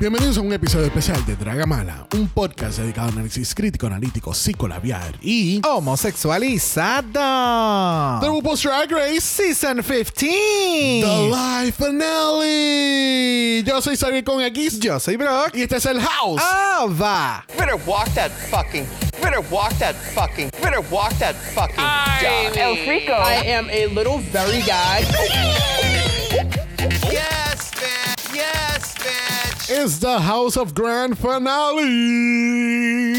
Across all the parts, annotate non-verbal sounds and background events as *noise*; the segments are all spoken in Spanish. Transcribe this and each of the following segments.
Bienvenidos a un episodio especial de Dragamala, un podcast dedicado a análisis crítico, analítico, psicolabiar y homosexualizada. The RuPaul's Drag Race Season 15. The Live Finale. Yo soy Xavier con X. Yo soy Brock. Y este es el House. Ah, va. better walk that fucking. better walk that fucking. better walk that fucking. dog. El Frico. I am a little very guy. *laughs* It's the House of Grand Finale.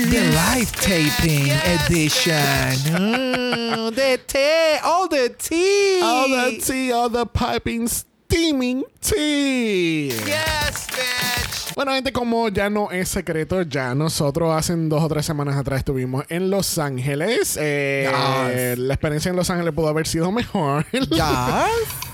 The live taping edition. Mm, *laughs* the tea, all the tea. All the tea, all the piping, steaming tea. Yes, bitch. Bueno, gente, como ya no es secreto, ya nosotros hace dos o tres semanas atrás estuvimos en Los Ángeles. Eh, Yes. La experiencia en Los Ángeles pudo haber sido mejor. Ya.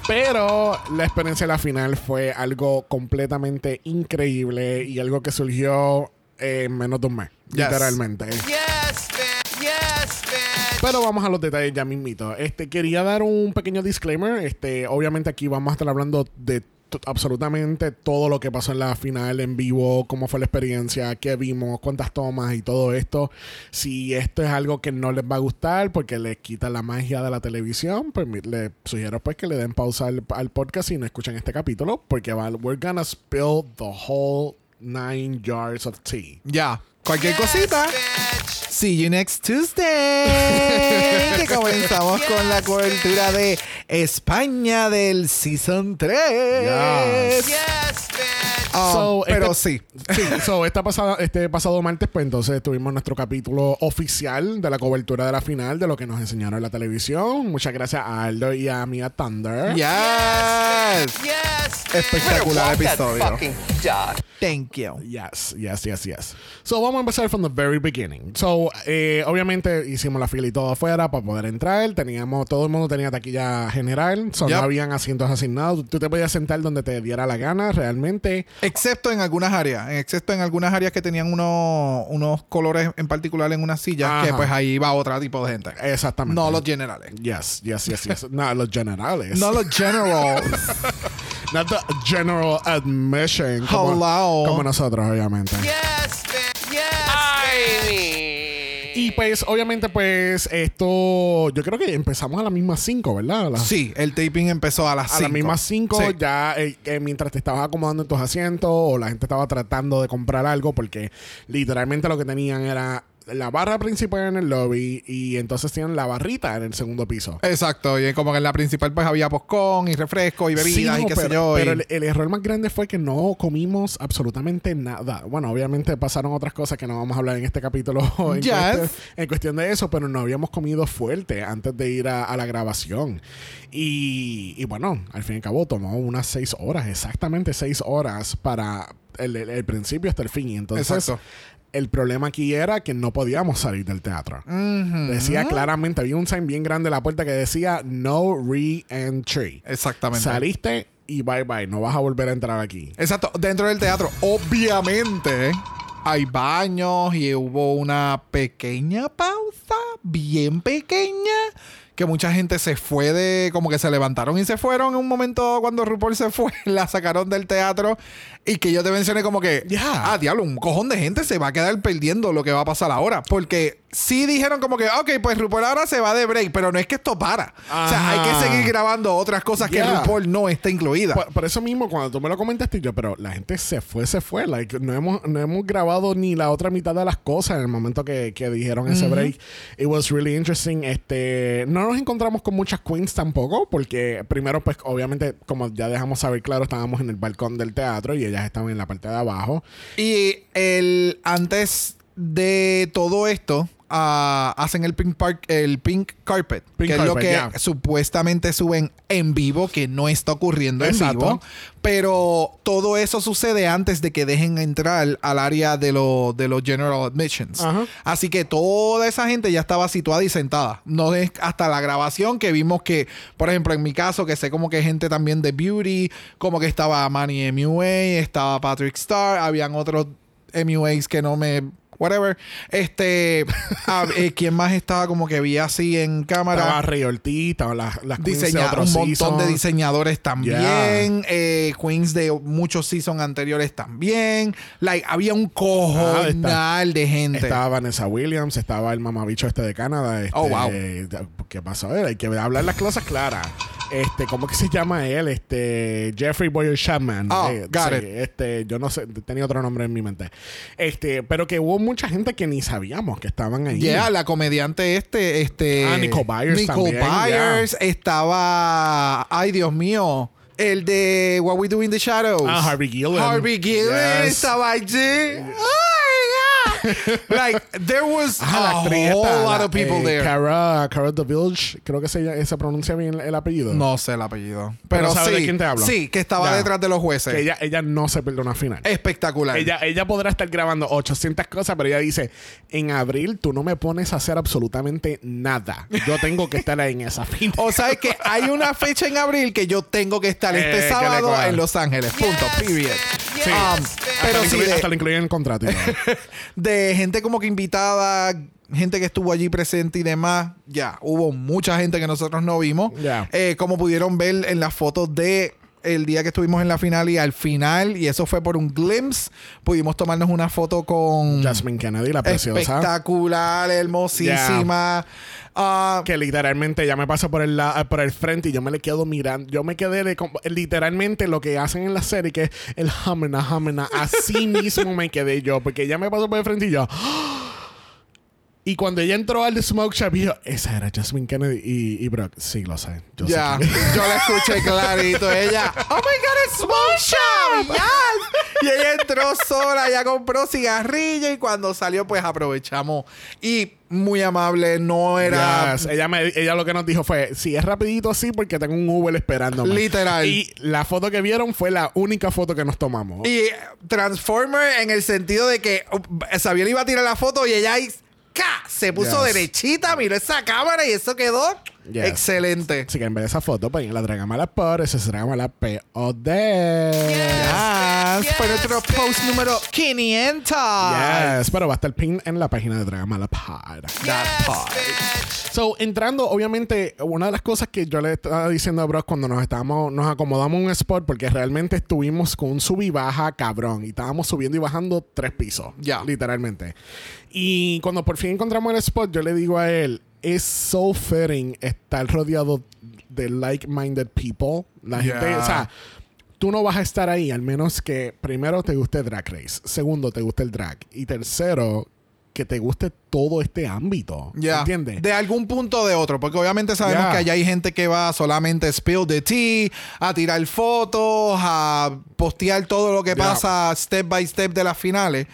Pero la experiencia de la final fue algo completamente increíble y algo que surgió en menos de un mes, Yes. literalmente. Yes, bitch. Yes, bitch. Pero vamos a los detalles ya mismito. Este, quería dar un pequeño disclaimer. Este, obviamente aquí vamos a estar hablando de absolutamente todo lo que pasó en la final en vivo, cómo fue la experiencia, qué vimos, cuántas tomas y todo esto. Si esto es algo que no les va a gustar porque les quita la magia de la televisión, pues les sugiero pues que le den pausa al, al podcast y no escuchen este capítulo porque va, we're gonna spill the whole nine jars of tea. Ya. Cualquier cosita. Bitch. See you next Tuesday. *laughs* que comenzamos con la cobertura de España del Season 3. Yes. Yes, bitch. So, pero este- sí. Sí, so, esta pasada, este pasado martes, pues entonces tuvimos nuestro capítulo oficial de la cobertura de la final, de lo que nos enseñaron en la televisión. Muchas gracias a Aldo y a Mia Thunder. Yes. Yes. Espectacular episodio. Thank you. Yes, yes, yes, yes. So, vamos a empezar from the very beginning. So, eh, obviamente hicimos la fila y todo afuera para poder entrar. Teníamos, todo el mundo tenía taquilla general. So, Yep. no habían asientos asignados. Tú te podías sentar donde te diera la gana, realmente. Excepto en algunas áreas, excepto en algunas áreas que tenían unos, unos colores en particular en unas sillas, que pues ahí va otro tipo de gente. Exactamente. No los generales. Yes, yes, yes, yes. no, los generales. No los generals. *laughs* Not the general admission. Como, Hello. como nosotros, obviamente. Yes, Y pues, obviamente, pues, esto. Yo creo que empezamos a las mismas 5, ¿verdad? A sí, el taping empezó a las A 5. las mismas 5, Sí. ya eh, mientras te estabas acomodando en tus asientos o la gente estaba tratando de comprar algo, porque literalmente lo que tenían era la barra principal en el lobby y entonces tienen la barrita en el segundo piso. Exacto, y como que en la principal pues había poscón y refresco y bebidas Sí, y qué pero, sé yo. y- pero el, el error más grande fue que no comimos absolutamente nada. Bueno, obviamente pasaron otras cosas que no vamos a hablar en este capítulo *laughs* en, Yes. cuestión, en cuestión de eso, pero no habíamos comido fuerte antes de ir a, a la grabación. Y, y bueno, al fin y al cabo tomó unas seis horas, exactamente seis horas para el, el- el principio hasta el fin. Y entonces Exacto. El problema aquí era que no podíamos salir del teatro. Decía claramente, había un sign bien grande en la puerta que decía no re-entry. Exactamente. Saliste y bye bye, no vas a volver a entrar aquí. Exacto, dentro del teatro, obviamente hay baños y hubo una pequeña pausa, bien pequeña, que mucha gente se fue de, como que se levantaron y se fueron en un momento cuando RuPaul se fue, *laughs* la sacaron del teatro y que yo te mencioné como que, Ya. ah, diablo, un cojón de gente se va a quedar perdiendo lo que va a pasar ahora. Porque sí dijeron como que, ok, pues RuPaul ahora se va de break, pero no es que esto para. O sea, hay que seguir grabando otras cosas que. RuPaul no está incluida. Por, por eso mismo, cuando tú me lo comentaste, yo, pero la gente se fue, se fue. Like, no, hemos, no hemos grabado ni la otra mitad de las cosas en el momento que, que dijeron ese break. It was really interesting. Este, no nos encontramos con muchas queens tampoco, porque primero, pues, obviamente, como ya dejamos saber claro, estábamos en el balcón del teatro y ellas estaban en la parte de abajo. Y el antes de todo esto ah, hacen el pink park el pink carpet Pink que es lo que supuestamente suben en vivo que no está ocurriendo en vivo pero todo eso sucede antes de que dejen entrar al área de, lo- de los general admissions. Así que toda esa gente ya estaba situada y sentada. No es hasta la grabación que vimos que por ejemplo en mi caso que sé como que gente también de beauty como que estaba Manny MUA estaba Patrick Star habían otros MUAs que no me whatever este *laughs* ah, eh, quién más estaba como que vi así en cámara Estaba Rey Ortiz, estaban las, las queens de Diseña- otro un montón season. de diseñadores también eh, queens de muchos seasons anteriores también like había un Ah, cojonal de gente Estaba Vanessa Williams, estaba el mamabicho este de Canadá. Este, Oh, wow. ¿Qué pasó? A ver, hay que hablar las cosas claras. Este, ¿cómo que se llama él? Este, Jeffrey Boyer Chapman. Oh, Eh, got sí, it. Este, yo no sé, tenía otro nombre en mi mente. Este, pero que hubo mucha gente que ni sabíamos que estaban ahí. Yeah, la comediante este, este. Ah, Nicole Byers Nicole también, Byers estaba. Ay, Dios mío. El de What We Do in the Shadows. Ah, Harvey Gillen. Harvey Gillen Yes. estaba allí. Yeah. *laughs* Like, there was Ah, a actriz whole lot la- of people eh, there. Cara, Cara DeVilge, creo que se, se pronuncia bien el apellido. No sé el apellido. Pero Pero, ¿sabes sí. de quién te hablo? Sí, que estaba Ya. detrás de los jueces. Que ella, ella no se pierde una final. Espectacular. Ella, ella podrá estar grabando 800 cosas, pero ella dice, en abril tú no me pones a hacer absolutamente nada. Yo tengo que estar ahí en esa *laughs* final. O sea, es que hay una fecha en abril que yo tengo que estar Eh, este le sábado en Los Ángeles. Punto. Period. Sí. Um, pero hasta, sí, de, hasta lo incluyen en el contrato. *laughs* de gente como que invitada, gente que estuvo allí presente y demás, ya, hubo mucha gente que nosotros no vimos. Eh, como pudieron ver en las fotos de el día que estuvimos en la final y al final, y eso fue por un glimpse, pudimos tomarnos una foto con Jasmine Kennedy, la preciosa. espectacular, hermosísima. Ah, Que literalmente ella me pasa por el, la- por el frente y yo me le quedo mirando. Yo me quedé de, literalmente lo que hacen en la serie, que es el hamena, hamena. Así *laughs* mismo me quedé yo, porque ella me pasó por el frente y yo. Y cuando ella entró al Smoke Shop, yo, esa era Jasmine Kennedy y, y Brock. Sí, lo sé. Yo Ya, *laughs* yo la escuché clarito. Ella, oh my god, it's Smoke Shop, yes. Y ella entró sola, ya compró cigarrillo y cuando salió, pues aprovechamos. Y muy amable, no era. Yes. Ella, me, ella lo que nos dijo fue: Si es rapidito así, porque tengo un Uber esperándome. Literal. Y la foto que vieron fue la única foto que nos tomamos. Y Transformer en el sentido de que uh, Xavier iba a tirar la foto y ella ¡ca! se puso Yes. derechita, miró esa cámara y eso quedó Yes. excelente. Así que en vez de esa foto, pues la tragamos a la por, esa se tragamos a la POD. Yes, fue nuestro post número 500. Yes, pero va a estar pin en la página de Dragamala Pod. That part. So, entrando, obviamente, una de las cosas que yo le estaba diciendo a Brock cuando nos estábamos, nos acomodamos en un spot, porque realmente estuvimos con un sub y baja cabrón. Y estábamos subiendo y bajando tres pisos. Ya. Literalmente. Y cuando por fin encontramos el spot, yo le digo a él, es so fitting estar rodeado de like-minded people. La Yeah. gente, o sea, tú no vas a estar ahí, al menos que primero te guste Drag Race, segundo te guste el drag y tercero que te guste todo este ámbito. Ya. ¿Entiendes? De algún punto o de otro. Porque obviamente sabemos que allá hay gente que va solamente a spill the tea, a tirar fotos, a postear todo lo que pasa step by step de las finales.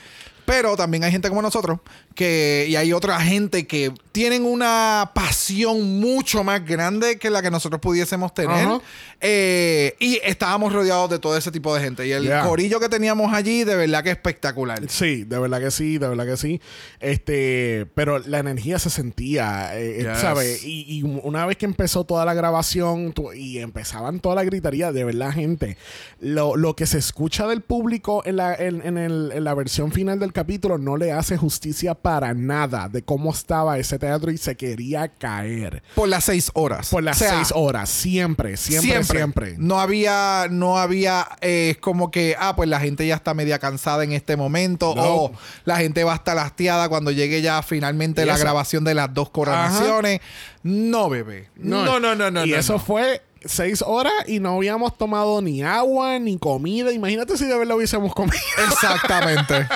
Pero también hay gente como nosotros que y hay otra gente que tienen una pasión mucho más grande que la que nosotros pudiésemos tener. Ajá. Eh, y estábamos rodeados de todo ese tipo de gente. Y el Ya. corillo que teníamos allí, de verdad que espectacular. Sí, de verdad que sí, de verdad que sí. Este, pero la energía se sentía, eh, Yes. ¿sabes? Y, y una vez que empezó toda la grabación tu- y empezaban toda la gritería, de verdad, gente, lo, lo que se escucha del público en la, en, en el- en la versión final del capítulo no le hace justicia para nada de cómo estaba ese teatro y se quería caer. Por las seis horas. Por las O sea, seis horas, siempre, siempre, siempre. No había, no había, eh, es como que, ah, pues la gente ya está media cansada en este momento, No. o la gente va a estar hastiada cuando llegue ya finalmente la eso- grabación de las dos coronaciones. No, bebé. No, no, no, no. Y no, eso fue seis horas y no habíamos tomado ni agua ni comida. Imagínate si de verdad hubiésemos comido. *laughs* Exactamente.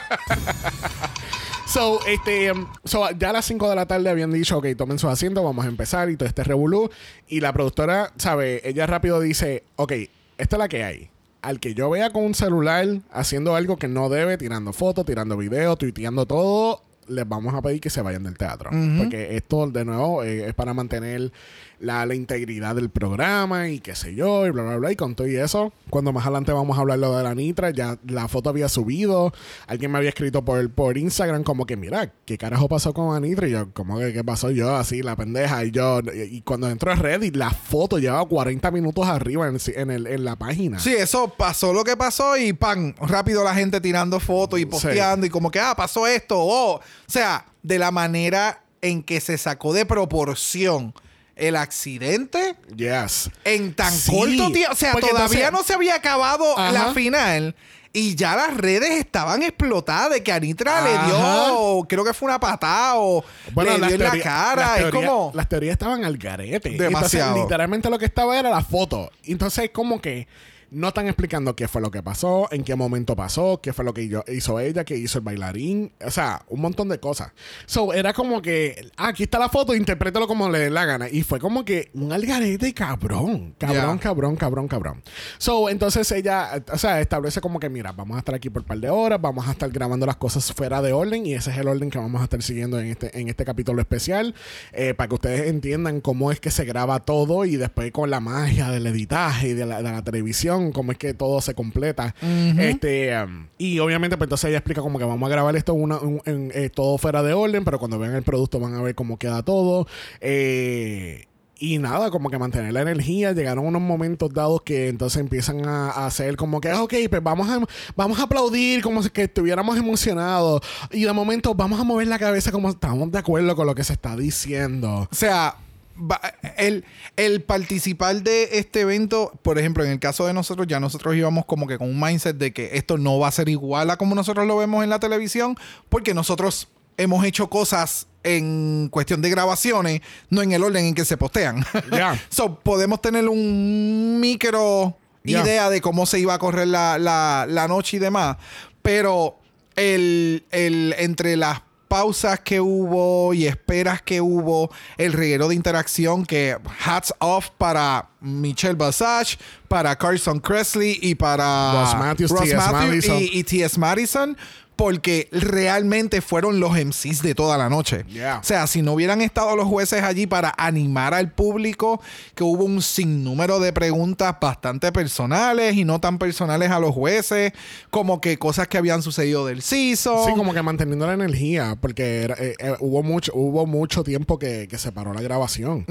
So, este, um, so, ya a las 5 de la tarde habían dicho, ok, tomen sus asientos, vamos a empezar y todo este revolú. Y la productora, ¿sabe? Ella rápido dice, ok, esta es la que hay. Al que yo vea con un celular haciendo algo que no debe, tirando fotos, tirando videos, tuiteando todo, les vamos a pedir que se vayan del teatro. Porque esto, de nuevo, eh, es para mantener la, la integridad del programa y qué sé yo, y bla, bla, bla. Y con todo y eso, cuando más adelante vamos a hablar lo de la Nitra, ya la foto había subido. Alguien me había escrito por, por Instagram como que, mira, ¿qué carajo pasó con Anitra? Y yo, como que, ¿qué pasó yo? Así, la pendeja. Y yo, y cuando entro a Reddit, la foto llevaba 40 minutos arriba en, en, el, en la página. Sí, eso pasó lo que pasó y pan, rápido la gente tirando fotos y posteando y como que, ah, pasó esto. Oh. O sea, de la manera en que se sacó de proporción el accidente Yes. en tan Sí, corto tiempo. O sea, porque todavía entonces- no se había acabado Ajá. la final. Y ya las redes estaban explotadas de que Anitra le dio, creo que fue una patada o le dio en la cara. las Es teorías- como... Las teorías estaban al garete. Demasiado. Entonces, literalmente lo que estaba era la foto. Entonces, como que no están explicando qué fue lo que pasó, en qué momento pasó, qué fue lo que hizo ella, qué hizo el bailarín. O sea, un montón de cosas. So, era como que, ah, aquí está la foto, interprétalo como le dé la gana. Y fue como que un algarete cabrón. Cabrón, cabrón, cabrón, cabrón. So, entonces ella, o sea, establece como que, mira, vamos a estar aquí por un par de horas, vamos a estar grabando las cosas fuera de orden y ese es el orden que vamos a estar siguiendo en este, en este capítulo especial eh, para que ustedes entiendan cómo es que se graba todo y después con la magia del editaje y de la, de la televisión, cómo es que todo se completa. Este, um, y obviamente, pues entonces ella explica como que vamos a grabar esto una- un- en, eh, todo fuera de orden, pero cuando vean el producto van a ver cómo queda todo. Eh, y nada, como que mantener la energía. Llegaron unos momentos dados que entonces empiezan a, a hacer como que, "Ah, ok, pues vamos a, vamos a aplaudir como si que estuviéramos emocionados. Y de momento vamos a mover la cabeza como estamos de acuerdo con lo que se está diciendo. O sea, va- el, el participar de este evento, por ejemplo, en el caso de nosotros, ya nosotros íbamos como que con un mindset de que esto no va a ser igual a como nosotros lo vemos en la televisión, porque nosotros hemos hecho cosas en cuestión de grabaciones, no en el orden en que se postean. *laughs* Ya. so, podemos tener un micro idea de cómo se iba a correr la, la- la noche y demás. Pero el, el- entre las pausas que hubo y esperas que hubo, el reguero de interacción que hats off para Michelle Basage, para Carson Kressley y para Ross Matthews, y, y T.S. Madison. Porque realmente fueron los MCs de toda la noche. Yeah. O sea, si no hubieran estado los jueces allí para animar al público, que hubo un sinnúmero de preguntas bastante personales y no tan personales a los jueces, como que cosas que habían sucedido del season. Sí, como que manteniendo la energía, porque era- eh, eh, hubo, mucho, hubo mucho tiempo que, que se paró la grabación.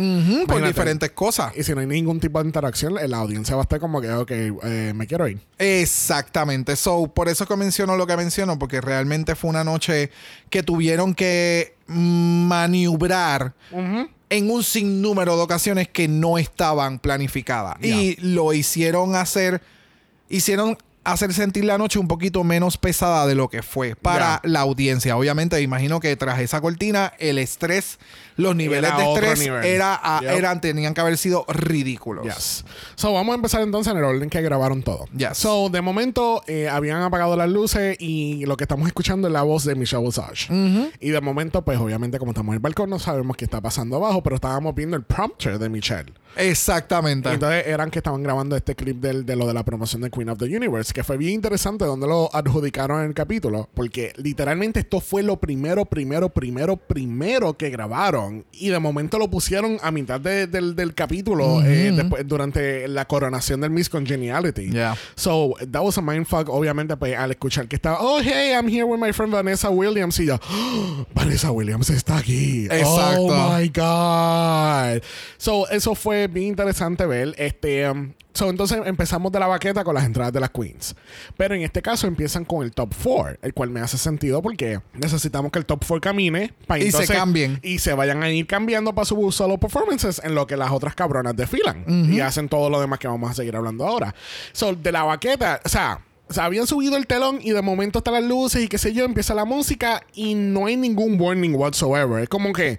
Por diferentes cosas. Y si no hay ningún tipo de interacción, la audiencia va a estar como que, ok, eh, me quiero ir. Exactamente. So, por eso que menciono lo que menciono, porque realmente fue una noche que tuvieron que maniobrar en un sinnúmero de ocasiones que no estaban planificadas. Y lo hicieron hacer, hicieron hacer sentir la noche un poquito menos pesada de lo que fue para la audiencia. Obviamente, imagino que tras esa cortina, el estrés, los niveles Era de estrés nivel. era, a- Yep. eran, tenían que haber sido ridículos. Yes. So, vamos a empezar entonces en el orden que grabaron todo. Yes. So, de momento, eh, habían apagado las luces y lo que estamos escuchando es la voz de Michelle Visage. Y de momento, pues, obviamente, como estamos en el balcón, no sabemos qué está pasando abajo, pero estábamos viendo el prompter de Michelle. Exactamente. Y entonces eran que estaban grabando este clip del- de lo de la promoción de Queen of the Universe, que fue bien interesante donde lo adjudicaron en el capítulo, porque literalmente esto fue lo primero, primero, primero, primero que grabaron. Y de momento lo pusieron a mitad de- del, del capítulo, eh, después, durante la coronación del Miss Congeniality. Yeah. So, that was a mindfuck, obviamente, pues al escuchar que estaba, oh, hey, I'm here with my friend Vanessa Williams. Y yo, "Oh, Vanessa Williams está aquí. Exacto. Oh my God. So, eso fue bien interesante ver. Este, um, So, entonces empezamos de la baqueta con las entradas de las queens. Pero en este caso empiezan con el top 4, el cual me hace sentido porque necesitamos que el top 4 camine para Y se cambien. Y se vayan a ir cambiando para sus solo performances en lo que las otras cabronas desfilan. Y hacen todo lo demás que vamos a seguir hablando ahora. So, de la baqueta, o sea. O sea, habían subido el telón y de momento están las luces y qué sé yo, empieza la música y no hay ningún warning whatsoever. Es como que,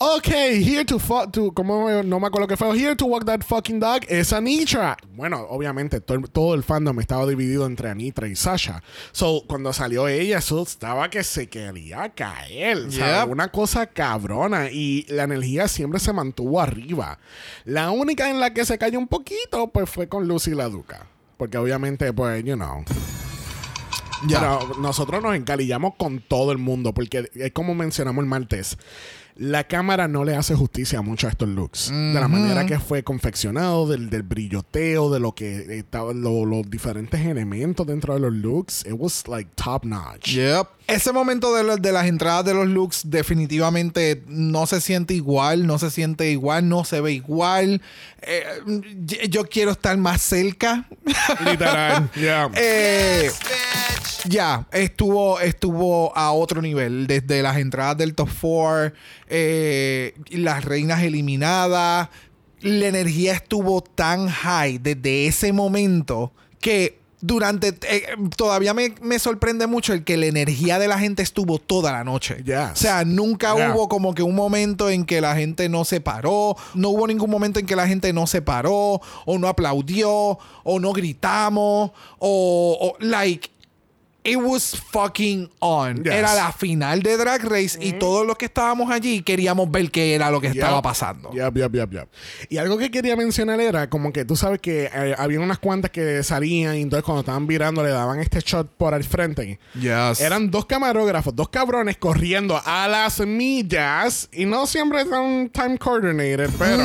ok, here to fuck, to, como no me acuerdo qué fue, here to walk that fucking dog es Anitra. Bueno, obviamente todo, el- todo el fandom estaba dividido entre Anitra y Sasha. So, cuando salió ella, eso estaba que se quería caer. Yep. una cosa cabrona y la energía siempre se mantuvo arriba. La única en la que se cayó un poquito, pues fue con Lucy la Duca. Porque obviamente, pues, you know. Ya. Pero nosotros nos encalillamos con todo el mundo, porque es como mencionamos el martes. La cámara no le hace justicia mucho a estos looks. De la manera que fue confeccionado, del, del brilloteo, de lo que estaban lo- los diferentes elementos dentro de los looks. It was like top notch. Yep. Ese momento de, las entradas de los looks definitivamente no se siente igual, no se siente igual, no se ve igual. Eh, yo quiero estar más cerca. Literal. *laughs* Yeah. Eh, ya, estuvo, estuvo a otro nivel. Desde las entradas del top 4, las reinas eliminadas. La energía estuvo tan high desde ese momento que durante. eh, todavía me, me sorprende mucho el que la energía de la gente estuvo toda la noche. Yes. O sea, nunca Yeah. hubo como que un momento en que la gente no se paró. No hubo ningún momento en que la gente no se paró, o no aplaudió, o no gritamos, o, o like. It was fucking on. Yes. Era la final de Drag Race y todos los que estábamos allí queríamos ver qué era lo que estaba Yup. pasando. Yup, yup. Y algo que quería mencionar era como que tú sabes que eh, había unas cuantas que salían y entonces cuando estaban virando le daban este shot por el frente. Yes. Eran dos camarógrafos, dos cabrones corriendo a las millas y no siempre son time coordinated, pero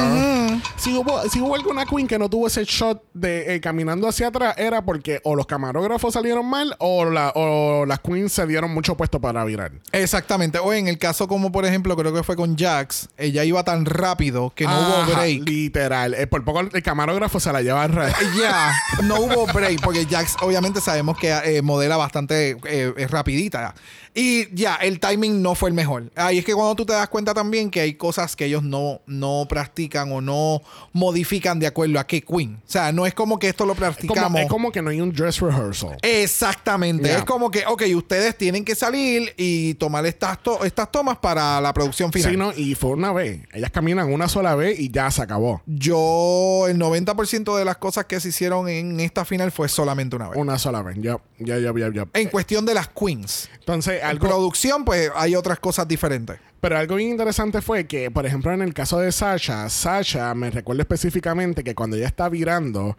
si, hubo, si hubo alguna queen que no tuvo ese shot de eh, caminando hacia atrás era porque o los camarógrafos salieron mal o, la, o las queens se dieron mucho puesto para virar. Exactamente. O en el caso como por ejemplo creo que fue con Jax, ella iba tan rápido que no hubo break. Literal. Eh, por poco el camarógrafo se la lleva al revés. *laughs* Ya, no hubo break porque Jax obviamente sabemos que eh, modela bastante eh, rapidita. Y ya, el timing no fue el mejor. Ahí es que cuando tú te das cuenta también que hay cosas que ellos no, no practican o no modifican de acuerdo a qué queen. O sea, no es como que esto lo Como- practicamos. es como que no hay un dress rehearsal. Exactamente. Es como que, ok, ustedes tienen que salir y tomar estas, to- estas tomas para la producción final. Sí, no, y fue una vez. Ellas caminan una sola vez y ya se acabó. Yo, el 90% de las cosas que se hicieron en esta final fue solamente una vez. Una sola vez. Ya, ya, ya, ya, ya. En cuestión de las queens. Entonces, Algo, producción, pues hay otras cosas diferentes. pero algo bien interesante fue que, por ejemplo, en el caso de Sasha, Sasha me recuerdo específicamente que cuando ella está virando,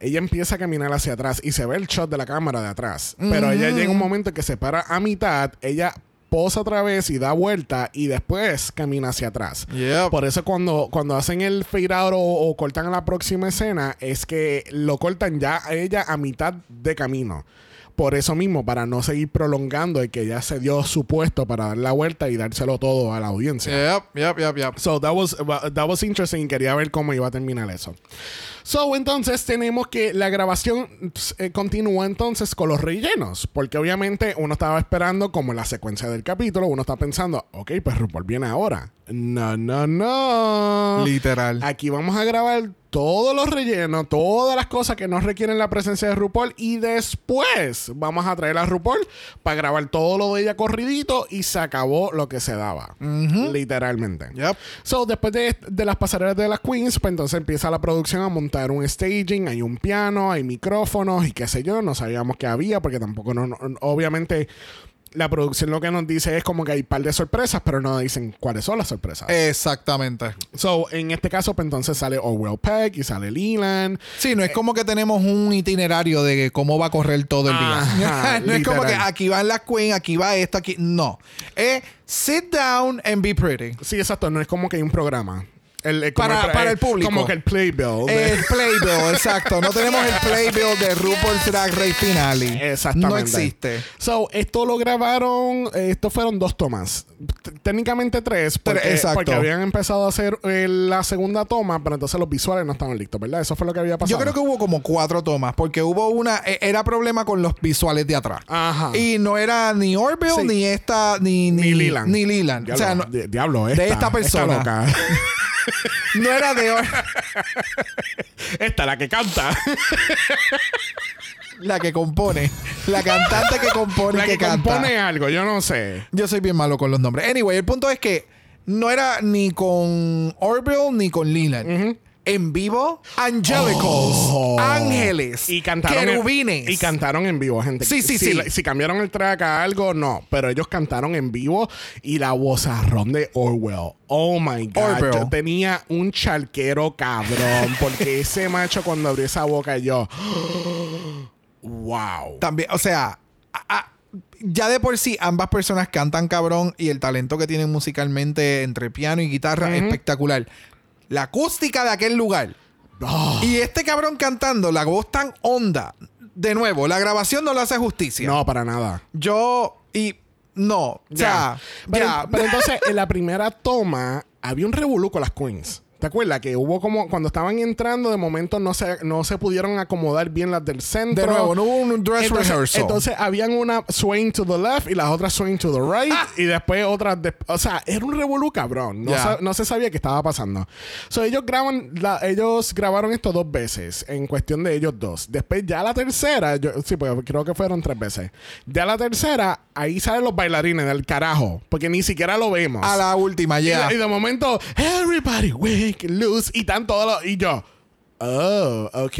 ella empieza a caminar hacia atrás y se ve el shot de la cámara de atrás. Pero ella llega un momento que se para a mitad, ella posa otra vez y da vuelta y después camina hacia atrás. Yep. Por eso cuando, cuando hacen el fade out o, o cortan a la próxima escena, es que lo cortan ya a ella a mitad de camino. Por eso mismo, para no seguir prolongando y que ella se dio su puesto para dar la vuelta y dárselo todo a la audiencia. Yep, yep, yep, yep. So that was, that was interesting. Quería ver cómo iba a terminar eso. So, entonces tenemos que la grabación eh, continúa entonces con los rellenos. Porque obviamente uno estaba esperando, como la secuencia del capítulo, uno está pensando, ok, pues RuPaul viene ahora. No, no, no. Literal. Aquí vamos a grabar todos los rellenos, todas las cosas que no requieren la presencia de RuPaul y después vamos a traer a RuPaul para grabar todo lo de ella corridito y se acabó lo que se daba. Literalmente. Yep. So, después de, de las pasarelas de las queens, pues entonces empieza la producción a montar un staging, hay un piano, hay micrófonos y qué sé yo, no sabíamos que había porque tampoco no, no- obviamente la producción lo que nos dice es como que hay un par de sorpresas, pero no dicen cuáles son las sorpresas. Exactamente. So, en este caso, pues entonces sale Orwell Peck y sale Leland. Sí, no es como que tenemos un itinerario de cómo va a correr todo el día. Ajá, *laughs* no es como que aquí van las queens, aquí va esto, aquí. No. Es sit down and be pretty. Sí, exacto, no es como que hay un programa. El, el- como Para- para el público. Como que el playbill. de- El Playbill, *laughs* exacto. No tenemos el Playbill de RuPaul's Drag Race Finale. Exactamente. No existe. So, esto lo grabaron, eh, esto fueron dos tomas. T- técnicamente tres, porque, Tres, exacto. porque habían empezado a hacer eh, la segunda toma, pero entonces los visuales no estaban listos, ¿verdad? Eso fue lo que había pasado. Yo creo que hubo como cuatro tomas, porque hubo una, eh, era problema con los visuales de atrás. Ajá. Y no era ni Orville, Sí. ni esta, ni, ni, Ni Leland. Ni Leland. Diablo, o sea, no, di- diablo, de esta, esta persona. loca. *laughs* no era de Or- esta, la que canta. la que compone. La cantante que compone la y que, que, canta. compone algo, yo no sé. Yo soy bien malo con los nombres. Anyway, el punto es que no era ni con Orville ni con Leland. En vivo, Angelicals, Oh. ángeles, Y cantaron. en- y cantaron en vivo, gente. Sí, sí, si, sí. Si cambiaron el track a algo, no. Pero ellos cantaron en vivo y la vozarrón de Orwell. Oh my God. Orwell. Yo tenía un charquero cabrón. Porque ese macho, cuando abrió esa boca, yo. wow. También, o sea, a- a- ya de por sí ambas personas cantan cabrón y el talento que tienen musicalmente entre piano y guitarra espectacular. La acústica de aquel lugar. Oh. Y este cabrón cantando, la voz tan honda. De nuevo, la grabación no le hace justicia. No, para nada. Yo, y no, o sea, Pero, ya. pero entonces, en la primera toma, había un revolú con las queens. ¿Te acuerdas? Que hubo como cuando estaban entrando, de momento no se, no se pudieron acomodar bien las del centro. De nuevo, no hubo un dress entonces, rehearsal. Entonces habían una swing to the left y las otras swing to the right. Y después otras. de- o sea, era un revolú, cabrón. No, Ya. sa- no se sabía qué estaba pasando. So, ellos graban, la- ellos grabaron esto dos veces en cuestión de ellos dos. Después, ya la tercera, yo, sí, pues creo que fueron tres veces. Ya la tercera, ahí salen los bailarines del carajo. Porque ni siquiera lo vemos. a la última, Y ya. de- Y, de momento, everybody wake loose. Y están todos los. Y yo. Oh, ok.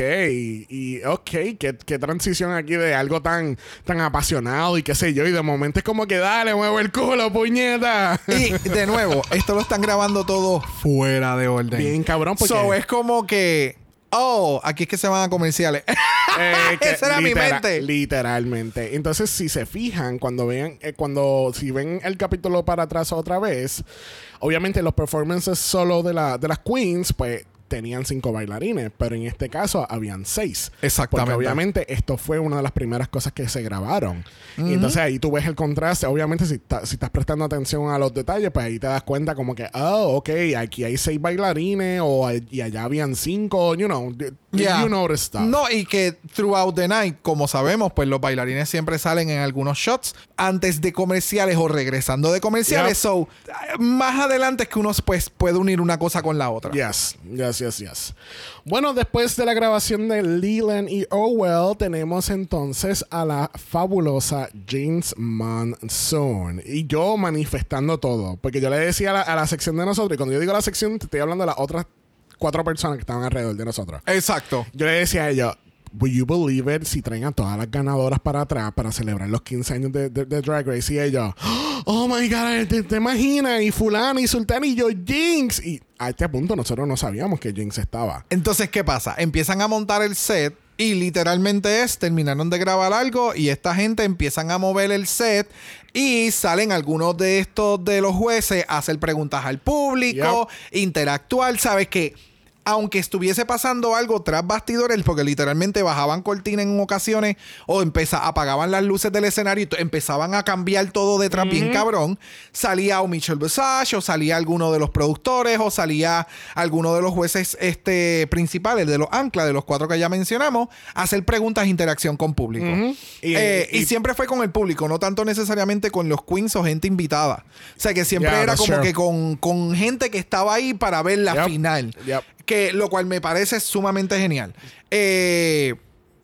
Y ok, qué, qué transición aquí de algo tan, tan apasionado y qué sé yo. Y de momento es como que dale, muevo el culo, puñeta. Y de nuevo, esto lo están grabando todo fuera de orden. Bien cabrón, porque. So es como que, oh, aquí es que se van a comerciales. Eh, *laughs* que Esa era mi mente. Literalmente. Entonces, si se fijan, cuando vean, eh, cuando si ven el capítulo para atrás otra vez, obviamente los performances solo de, la, de las queens, pues tenían cinco bailarines, pero en este caso habían seis. Exactamente. Porque obviamente esto fue una de las primeras cosas que se grabaron. Y entonces ahí tú ves el contraste. Obviamente, si, si estás prestando atención a los detalles, pues ahí te das cuenta como que, oh, ok, aquí hay seis bailarines o y allá habían cinco, you know, Yeah. you know the stuff. No, y que throughout the night, como sabemos, pues los bailarines siempre salen en algunos shots antes de comerciales o regresando de comerciales. Yep. So, más adelante es que uno pues, puede unir una cosa con la otra. Yes, yes, yes, yes. Bueno, después de la grabación de Leland y Orwell, tenemos entonces a la fabulosa James Monsoon. Y yo manifestando todo. Porque yo le decía a la, a la sección de nosotros, y cuando yo digo la sección, te estoy hablando de las otras cuatro personas que estaban alrededor de nosotros. Exacto. Yo le decía a ellos, Will you believe it si traen a todas las ganadoras para atrás para celebrar los 15 años de, de- de Drag Race? Y ellos, Oh my God, ¿te, te imaginas? Y Fulano y Sultana y yo, Jinx. Y a este punto nosotros no sabíamos que Jinx estaba. Entonces, ¿qué pasa? Empiezan a montar el set y literalmente es, terminaron de grabar algo y esta gente empiezan a mover el set y salen algunos de estos de los jueces a hacer preguntas al público, interactuar, ¿sabes qué? Aunque estuviese pasando algo tras bastidores, porque literalmente bajaban cortina en ocasiones o empeza, apagaban las luces del escenario y empezaban a cambiar todo detrás bien cabrón, salía o Michelle Visage o salía alguno de los productores o salía alguno de los jueces este, principales, de los anclas, de los cuatro que ya mencionamos, a hacer preguntas e interacción con público. Y- Eh, y, y- siempre fue con el público, no tanto necesariamente con los queens o gente invitada. O sea que siempre Yeah, era como true. que con, con gente que estaba ahí para ver la Yep, final. yep. Que lo cual me parece sumamente genial. Eh,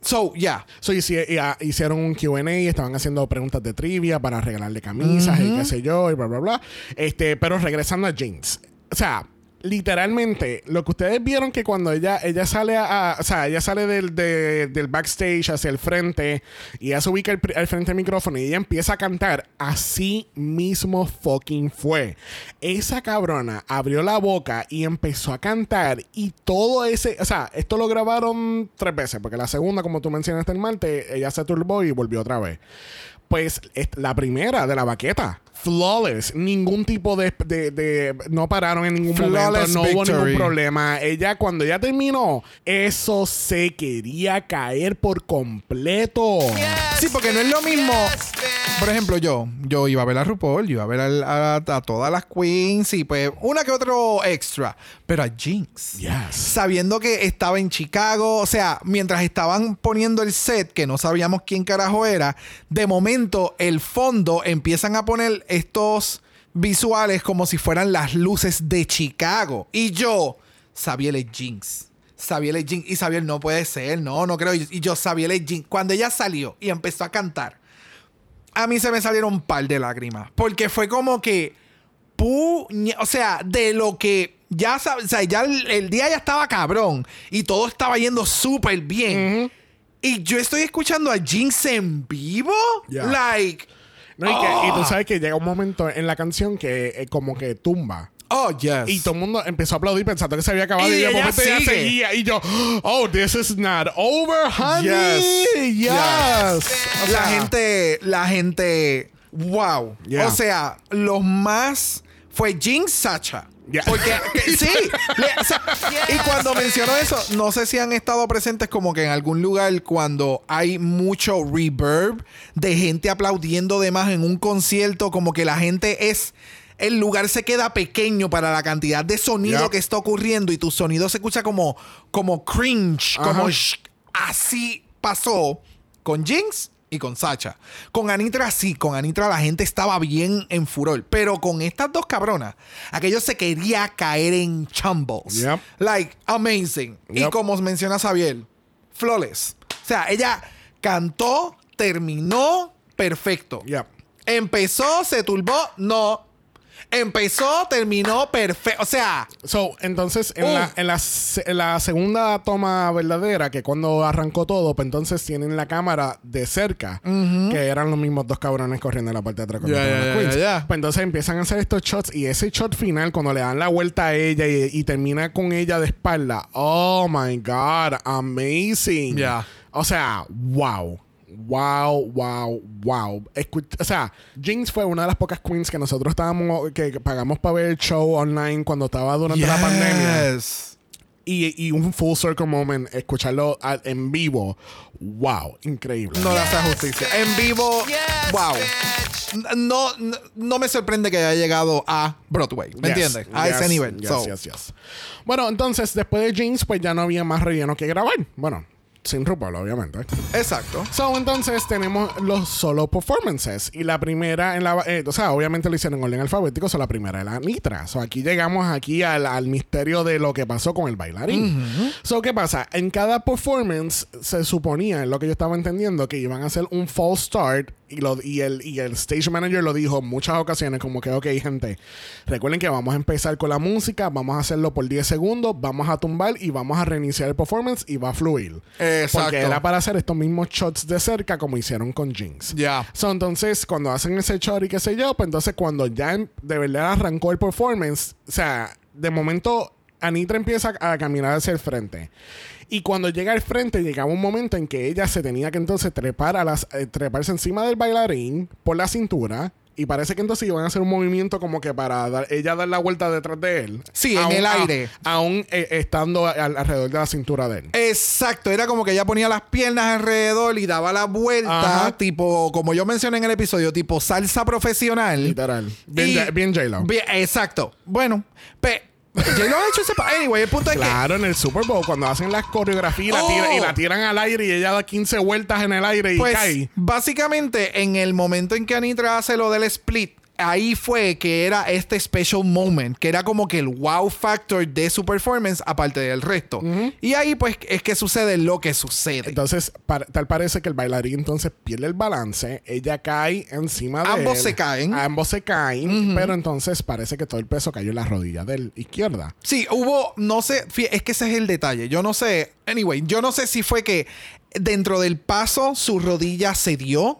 so, yeah. So, y, ah, hicieron un QA, estaban haciendo preguntas de trivia para regalarle camisas y qué sé yo, y bla, bla, bla. Este, pero regresando a Jinx. O sea, literalmente, lo que ustedes vieron que cuando ella, ella sale a, o sea, ella sale del, de- del backstage hacia el frente y ella se ubica al, frente del micrófono y ella empieza a cantar, así mismo fucking fue. Esa cabrona abrió la boca y empezó a cantar y todo ese, o sea, esto lo grabaron tres veces, porque la segunda, como tú mencionaste el martes, ella se turbó y volvió otra vez. Pues es la primera de la baqueta. Flawless. Ningún tipo de, de, de- No pararon en ningún Flawless momento. No hubo victory. ningún problema. Ella, cuando ya terminó, eso se quería caer por completo. Sí, porque no es lo mismo. Por ejemplo, yo, yo iba a ver a RuPaul, yo iba a ver a todas las queens y pues una que otro extra, pero a Jinx. Yes. Sabiendo que estaba en Chicago, o sea, mientras estaban poniendo el set, que no sabíamos quién carajo era, de momento el fondo empiezan a poner estos visuales como si fueran las luces de Chicago. Y yo, Sabiel es Jinx. Sabiel es Jinx. Y Sabiel no puede ser, no, no creo. Y yo, Sabiel es Jinx. Cuando ella salió y empezó a cantar, a mí se me salieron un par de lágrimas. Porque fue como que. puñe- o sea, de lo que. Ya sabes, o sea, ya el, el día ya estaba cabrón. Y todo estaba yendo súper bien. Y yo estoy escuchando a Jinx en vivo. Yeah. Like. No, y, que- y tú Ah. sabes que llega un momento en la canción que eh, como que tumba. Oh, yes. Y todo el mundo empezó a aplaudir pensando que se había acabado. Y Y, de ella momento sigue. seguía. Y yo, oh, this is not over, honey. Yes. Yes. Yes. O la gente, la gente, wow. Yeah. O sea, los más fue Jinx Sacha. Yeah. Porque *laughs* sí, le- o sea, y cuando menciono eso, no sé si han estado presentes como que en algún lugar cuando hay mucho reverb de gente aplaudiendo de más en un concierto, como que la gente es el lugar se queda pequeño para la cantidad de sonido que está ocurriendo y tu sonido se escucha como como cringe, como sh- así pasó con Jinx y con Sacha. Con Anitra sí, con Anitra la gente estaba bien en furor, pero con estas dos cabronas, aquello se quería caer en. Yep. Like amazing. Y como menciona Xavier, flawless. O sea, ella cantó, terminó perfecto. Yep. Empezó, se turbó, no. Empezó, terminó perfecto. O sea, So, entonces, en, Uh. la, en, la, en la segunda toma verdadera, que cuando arrancó todo, pues entonces tienen la cámara de cerca, que eran los mismos dos cabrones corriendo en la parte de atrás queens. ya, ya. Pues entonces empiezan a hacer estos shots y ese shot final, cuando le dan la vuelta a ella y, y termina con ella de espalda, oh my God, amazing. Ya. O sea, wow. Wow, wow, wow. Escu- o sea, Jinx fue una de las pocas queens que nosotros estábamos, que, pagamos para ver el show online cuando estaba durante la pandemia. Y, y un full circle moment, escucharlo a- en vivo. Wow, increíble. No le hace justicia. En vivo, wow. No, no, no me sorprende que haya llegado a Broadway. ¿Me Yes, entiendes? A yes, ese nivel. yes, So, yes, yes. Bueno, entonces, después de Jinx, pues ya no había más relleno que grabar. Bueno, sin RuPaul, obviamente. Exacto. So, entonces tenemos los solo performances. Y la primera, en la, eh, o sea, obviamente lo hicieron en orden alfabético, so la primera es la Nitra. So, aquí llegamos aquí al, al misterio de lo que pasó con el bailarín. So, ¿qué pasa? En cada performance se suponía, en lo que yo estaba entendiendo, que iban a hacer un false start. Y, lo, y, el, y el stage manager lo dijo muchas ocasiones, como que, ok, gente, recuerden que vamos a empezar con la música, vamos a hacerlo por 10 segundos, vamos a tumbar y vamos a reiniciar el performance y va a fluir. Exacto. Porque era para hacer estos mismos shots de cerca como hicieron con Jinx. Ya. So, entonces, cuando hacen ese shot y qué sé yo, pues entonces cuando ya de verdad arrancó el performance, o sea, de momento Anitra empieza a caminar hacia el frente. Y cuando llega al frente, llegaba un momento en que ella se tenía que entonces trepar a las, eh, treparse encima del bailarín por la cintura. Y parece que entonces iban a hacer un movimiento como que para dar, ella dar la vuelta detrás de él. Sí, en el a- aire. aún eh, estando al- alrededor de la cintura de él. Exacto, era como que ella ponía las piernas alrededor y daba la vuelta, Ajá. tipo, como yo mencioné en el episodio, tipo salsa profesional. Literal. Bien, Y-. Bien, exacto. Bueno, pe, J-Lo ha hecho ese... Anyway, el punto es que... Claro, en el Super Bowl, cuando hacen las coreografías y la Oh. tira- y la tiran al aire y ella da 15 vueltas en el aire y Pues cae. básicamente en el momento en que Anitra hace lo del split, ahí fue que era este special moment, que era como que el wow factor de su performance aparte del resto. Y ahí pues es que sucede lo que sucede. Entonces, tal parece que el bailarín entonces pierde el balance, ella cae encima de Ambos él. se caen. Ambos se caen, pero entonces parece que todo el peso cayó en la rodilla de la izquierda. Sí, hubo, no sé, es que ese es el detalle. Yo no sé, anyway, yo no sé si fue que dentro del paso su rodilla se dio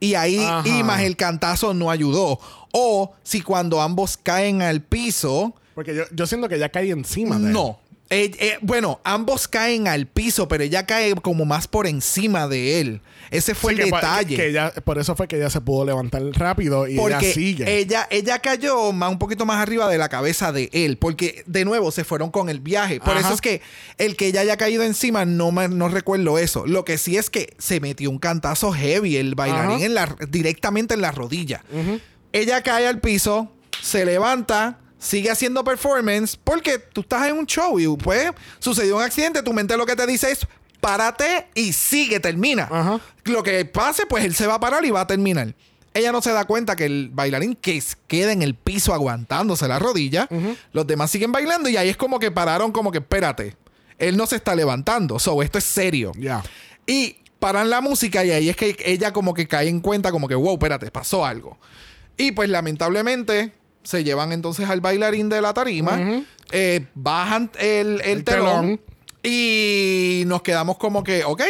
y ahí Ajá. y más el cantazo no ayudó. O si cuando ambos caen al piso, Porque yo, yo siento que ella cae encima de él. no. Eh, eh, bueno, ambos caen al piso, pero ella cae como más por encima de él. Ese fue Sí, el que detalle. que ella- por eso fue que ella se pudo levantar rápido y porque ella sigue. ella, ella cayó más, un poquito más arriba de la cabeza de él. Porque, de nuevo, se fueron con el viaje. Por Ajá. eso es que el que ella haya caído encima, no, me- no recuerdo eso. Lo que sí es que se metió un cantazo heavy, el bailarín, en la, directamente en la rodilla. Ella cae al piso, se levanta. Sigue haciendo performance porque tú estás en un show y pues sucedió un accidente. Tu mente lo que te dice es párate y sigue, termina. Ajá. Lo que pase, pues él se va a parar y va a terminar. Ella no se da cuenta que el bailarín que queda en el piso aguantándose la rodilla, los demás siguen bailando y ahí es como que pararon como que espérate, él no se está levantando, so esto es serio. Y paran la música y ahí es que ella como que cae en cuenta como que wow, espérate, pasó algo. Y pues lamentablemente se llevan entonces al bailarín de la tarima, eh, bajan el, el El telón, telón. y nos quedamos como que, ok,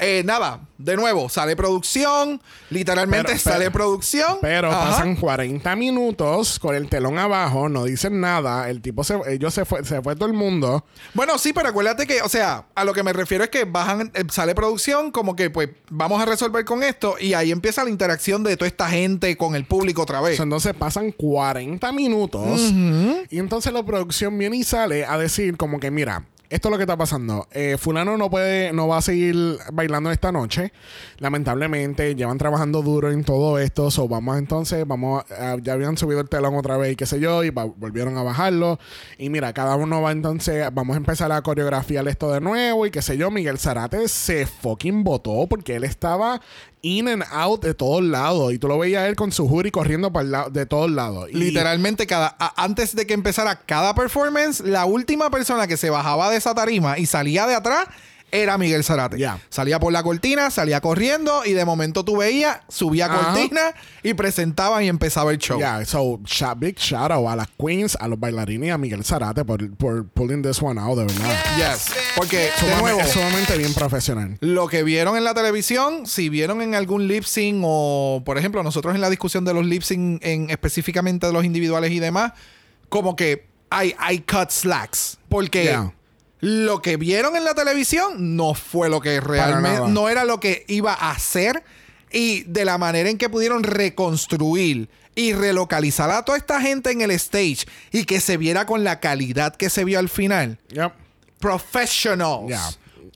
eh, nada, de nuevo, sale producción, literalmente Pero- sale pero- producción. Pero Ajá. pasan 40 minutos con el telón abajo, no dicen nada. El tipo se, ellos se fue, se fue todo el mundo. Bueno, sí, pero acuérdate que, o sea, a lo que me refiero es que bajan, eh, sale producción, como que pues vamos a resolver con esto y ahí empieza la interacción de toda esta gente con el público otra vez. Entonces pasan 40 minutos y entonces la producción viene y sale a decir como que mira, esto es lo que está pasando. Eh, fulano no puede, no va a seguir bailando esta noche. Lamentablemente llevan trabajando duro en todo esto. So vamos entonces, vamos, ya habían subido el telón otra vez y qué sé yo y volvieron a bajarlo. Y mira, cada uno va entonces, vamos a empezar a coreografiar esto de nuevo y qué sé yo. Miguel Zarate se fucking votó porque él estaba in and out de todos lados y tú lo veías él con su jury corriendo para el lado de todos lados. Literalmente, cada, antes de que empezara cada performance, la última persona que se bajaba de esa tarima y salía de atrás era Miguel Zarate. Ya. Salía por la cortina, salía corriendo y de momento tú veías, subía cortina y presentaban y empezaba el show. Yeah, so shout- big shout out a las queens, a los bailarines y a Miguel Zarate por, por pulling this one out, de verdad. Yes. Porque, de Sumamente- nuevo, es sumamente bien profesional. lo que vieron en la televisión, si vieron en algún lip sync o, por ejemplo, nosotros en la discusión de los lip sync en, específicamente de los individuales y demás, como que hay, hay cut slacks. Porque Yeah. Lo que vieron en la televisión no fue lo que realmente, no era lo que iba a hacer y de la manera en que pudieron reconstruir y relocalizar a toda esta gente en el stage y que se viera con la calidad que se vio al final. Yep. Professionals. Yeah.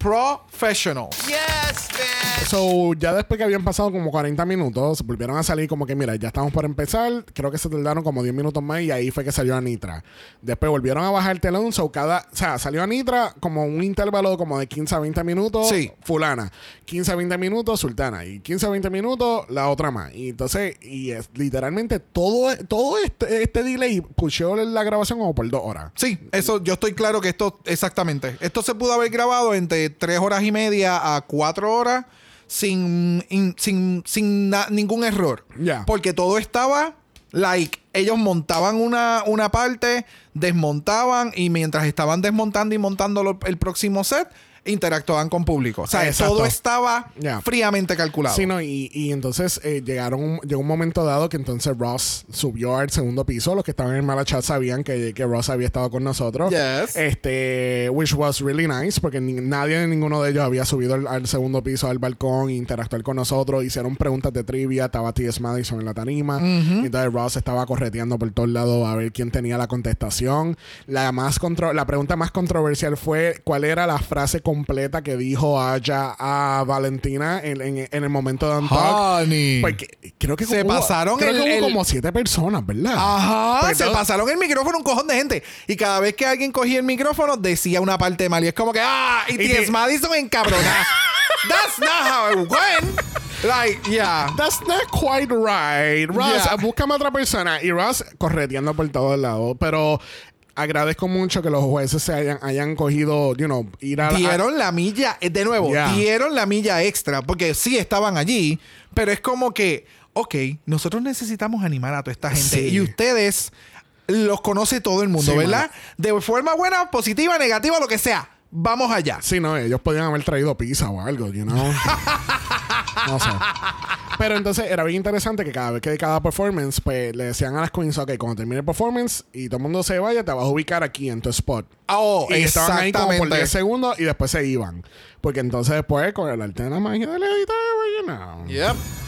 Professionals. Yes, man. So, ya después que habían pasado como 40 minutos, volvieron a salir como que, mira, ya estamos por empezar. Creo que se tardaron como 10 minutos más y ahí fue que salió Anitra. Después volvieron a bajar el telón. So, cada, o sea, salió Anitra como un intervalo como de 15 a 20 minutos. Sí. Fulana. 15 a 20 minutos, Sultana. Y 15 a 20 minutos, la otra más. Y entonces, y es literalmente todo, todo este, este delay pushó la grabación como por dos horas. Sí, eso yo estoy claro que esto, exactamente. Esto se pudo haber grabado entre tres horas y media a cuatro horas sin, in- sin, sin na- ningún error. Porque todo estaba like. Ellos montaban una, una parte, desmontaban y mientras estaban desmontando y montando lo- el próximo set, interactuaban con público. O sea, Exacto. todo estaba fríamente calculado. Sí, no, y, y entonces eh, llegaron, llegó un momento dado que entonces Ross subió al segundo piso. Los que estaban en Malachat sabían que, que Ross había estado con nosotros. Yes. Este, which was really nice, porque ni- nadie, ninguno de ellos había subido al, al segundo piso al balcón e interactuar con nosotros. Hicieron preguntas de trivia. Estaba T.S. Madison en la tarima. Y entonces Ross estaba correteando por todos lados a ver quién tenía la contestación. La, más contro- la pregunta más controversial fue cuál era la frase completa que dijo Aya a Valentina en, en- en el momento de. Honey. Porque creo que Se hubo- pasaron creo el- que hubo el- como siete personas, ¿verdad? Ajá, Porque se todo- pasaron el micrófono un cojón de gente. Y cada vez que alguien cogía el micrófono, decía una parte mal. Y es como que, ah, y T.S. Madison encabronada. *laughs* That's not how it went. Like, yeah. That's not quite right. Ross, Yeah. búscame otra persona. Y Ross correteando por todos lados. Pero agradezco mucho que los jueces se hayan, hayan cogido, you know, ir a Dieron la milla, eh, de nuevo, Yeah. dieron la milla extra. Porque sí estaban allí, pero es como que, ok, nosotros necesitamos animar a toda esta gente. Sí. Y ustedes los conoce todo el mundo, Sí, ¿verdad? De forma buena, positiva, negativa, lo que sea. Vamos allá. Sí, no, ellos podían haber traído pizza o algo, you know. *laughs* no sé. Pero entonces era bien interesante que cada vez que cada performance, pues le decían a las queens, ok, cuando termine el performance y todo el mundo se vaya, te vas a ubicar aquí en tu spot. Oh, y estaban ahí como por exactamente. 10 segundos y después se iban. Porque entonces después, con el arte de la magia del editor, you know. Yep.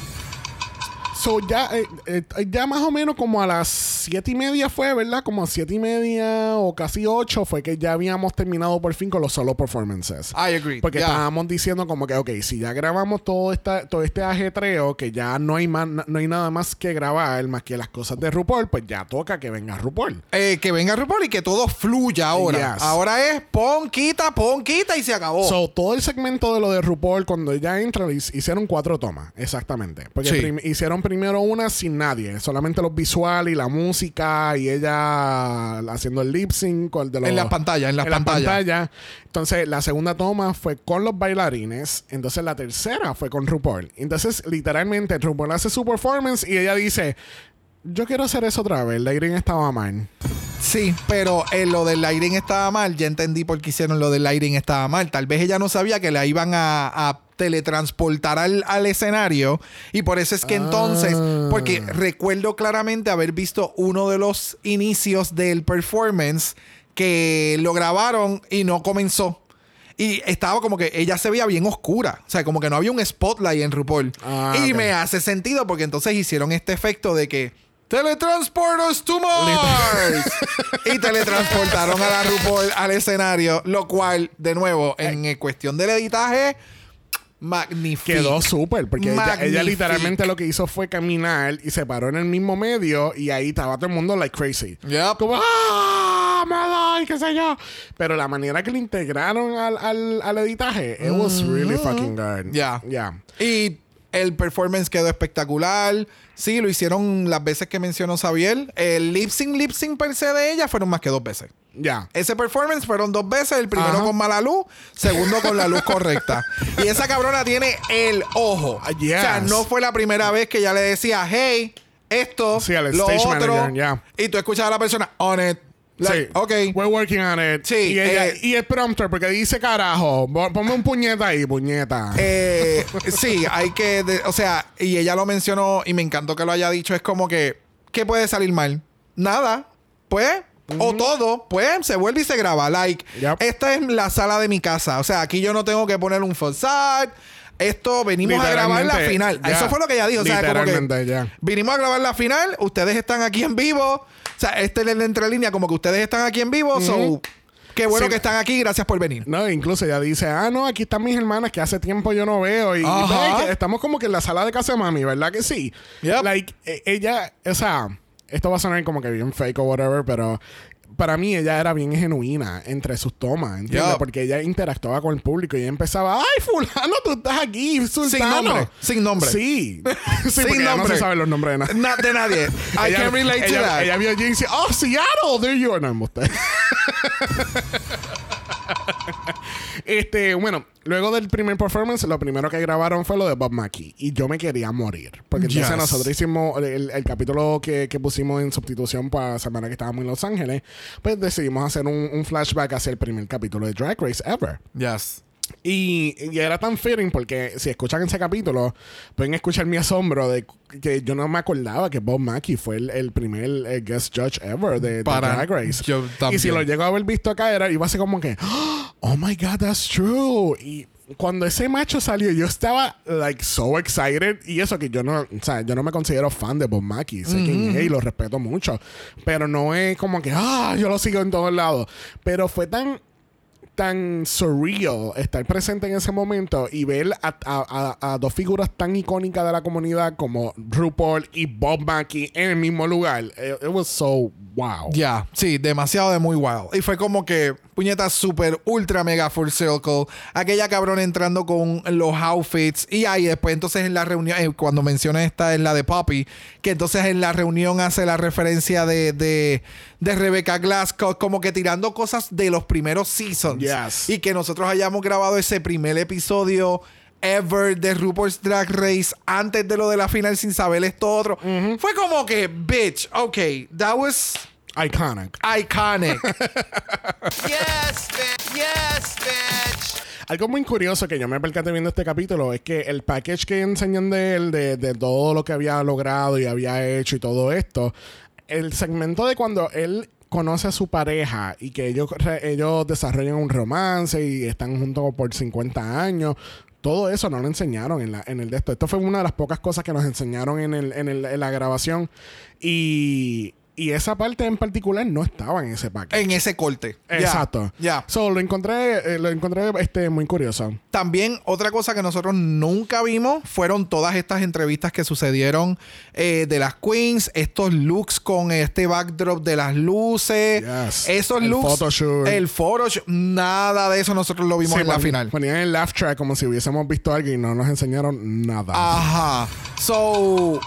So ya, eh, eh, ya más o menos como a las siete y media fue, ¿verdad? Como a siete y media o casi ocho fue que ya habíamos terminado por fin con los solo performances. I agree. Porque Yeah. estábamos diciendo como que, ok, si ya grabamos todo, esta, todo este ajetreo, que ya no hay, más, no hay nada más que grabar más que las cosas de RuPaul, pues ya toca que venga RuPaul. Eh, que venga RuPaul y que todo fluya ahora. Yes. Ahora es pon, quita, pon, quita y se acabó. So, todo el segmento de lo de RuPaul, cuando ella entra, hic- hicieron cuatro tomas, exactamente. Porque Sí. hicieron primero una sin nadie, solamente los visuales y la música y ella haciendo el lip sync con el de los- En las pantallas, en la pantallas. pantalla. Entonces, la segunda toma fue con los bailarines. Entonces, la tercera fue con RuPaul. Entonces, literalmente, RuPaul hace su performance y ella dice: Yo quiero hacer eso otra vez. La Irene estaba mal. Sí, pero eh, lo del lighting estaba mal. Ya entendí por qué hicieron lo del lighting estaba mal. Tal vez ella no sabía que la iban a, a teletransportar al, al escenario. Y por eso es que entonces, Ah. porque recuerdo claramente haber visto uno de los inicios del performance que lo grabaron y no comenzó. Y estaba como que ella se veía bien oscura. O sea, como que no había un spotlight en RuPaul. Ah, y me hace sentido porque entonces hicieron este efecto de que Teletransport us to Mars. *laughs* y teletransportaron a la RuPaul al escenario, lo cual, de nuevo, en eh, cuestión del editaje, magnífico. Quedó súper, porque ella, literalmente lo que hizo fue caminar y se paró en el mismo medio y ahí estaba todo el mundo like crazy. Yep. Como, ¡ah! Y qué sé yo. Pero la manera que lo integraron al, al, al editaje, it was really fucking good. Ya. Ya. Y el performance quedó espectacular. Sí, lo hicieron las veces que mencionó Xavier. El lip sync, lip sync per se de ella fueron más que dos veces. Ya. Ese performance fueron dos veces. El primero Ajá. con mala luz, segundo con la luz correcta. Y esa cabrona tiene el ojo. Ah, yes. O sea, no fue la primera vez que ella le decía, hey, esto, Sí, lo otro. manager, ya. Y tú escuchas a la persona, on it. Like, sí. ok. We're working on it. Sí, Y, ella- eh, y el prompter, porque dice carajo. Pon- Ponme un puñeta ahí, puñeta. Eh, sí, hay que, de- o sea, y ella lo mencionó y me encantó que lo haya dicho, es como que, ¿qué puede salir mal? Nada, pues, o todo, pues, se vuelve y se graba, like, Yep. esta es la sala de mi casa, o sea, aquí yo no tengo que poner un facade, esto venimos a grabar la final, eso fue lo que ella dijo, o sea, como que ya. vinimos a grabar la final, ustedes están aquí en vivo, sea, este es el entrelínea, como que ustedes están aquí en vivo, so, qué bueno Sí. que están aquí, gracias por venir. No, incluso ella dice, ah, no, aquí están mis hermanas que hace tiempo yo no veo. Y, y que estamos como que en la sala de casa de mami, ¿verdad que sí? Yep. Like, e- ella, o sea, esto va a sonar como que bien fake o whatever, pero para mí ella era bien genuina entre sus tomas, ¿entiendes? Yep. Porque ella interactuaba con el público y ella empezaba, ay, fulano, tú estás aquí, sultano. nombre, sin nombre. Sí. *laughs* sí, Sin ella no nombre. se sabe los nombres de nada. Na- de nadie. *laughs* I ella, can relate to that. ella vio a Jane y dice, oh, Seattle, there you are. No. *laughs* este, bueno, luego del primer performance, lo primero que grabaron fue lo de Bob Mackie. Y yo me quería morir. Porque entonces Yes. nosotros hicimos el, el capítulo que, que pusimos en substitución para la semana que estábamos en Los Ángeles. Pues decidimos hacer un, un flashback hacia el primer capítulo de Drag Race ever. Yes. Y, y era tan fitting porque si escuchan ese capítulo, pueden escuchar mi asombro de que yo no me acordaba que Bob Mackie fue el, el primer eh, guest judge ever de, de Para- Drag Race. yo y si lo llego a haber visto acá, era, iba a ser como que, oh my God, that's true. Y cuando ese macho salió, yo estaba like so excited. Y eso que yo no, o sea, yo no me considero fan de Bob Mackie. Sé quién es y lo respeto mucho. Pero no es como que, ah, yo lo sigo en todos lados. Pero fue tan tan surreal estar presente en ese momento y ver a, a- a- dos figuras tan icónicas de la comunidad como RuPaul y Bob Mackie en el mismo lugar. It, it was so wow. Ya, sí, demasiado de muy wild. Y fue como que, puñeta, super, ultra, mega full circle. Aquella cabrón entrando con los outfits. Y ahí después, entonces en la reunión, eh, cuando menciona esta es la de Poppy, que entonces en la reunión hace la referencia de, de, de Rebecca Glass, co- como que tirando cosas de los primeros seasons. Yes. Y que nosotros hayamos grabado ese primer episodio ever de RuPaul's Drag Race antes de lo de la final sin saber esto otro. Fue como que, bitch, ok, that was Iconic. Iconic. *laughs* Yes, bitch. Yes, bitch. Algo muy curioso que yo me percaté viendo este capítulo es que el package que enseñan de él, de, de todo lo que había logrado y había hecho y todo esto, el segmento de cuando él conoce a su pareja y que ellos, ellos desarrollan un romance y están juntos por 50 años. Todo eso no lo enseñaron en, la, en el de esto. Esto fue una de las pocas cosas que nos enseñaron en, el, en, el- en la grabación. Y, y esa parte en particular no estaba en ese package. en ese corte. Ya, Exacto. Ya. So, lo encontré, eh, lo encontré este, muy curioso. También otra cosa que nosotros nunca vimos fueron todas estas entrevistas que sucedieron eh, de las queens, estos looks con este backdrop de las luces, Yes. esos El looks, photoshoot. el photoshoot, nada de eso nosotros lo vimos Sí, en la final. Ponían el laugh track como si hubiésemos visto algo y no nos enseñaron nada. Ajá. So,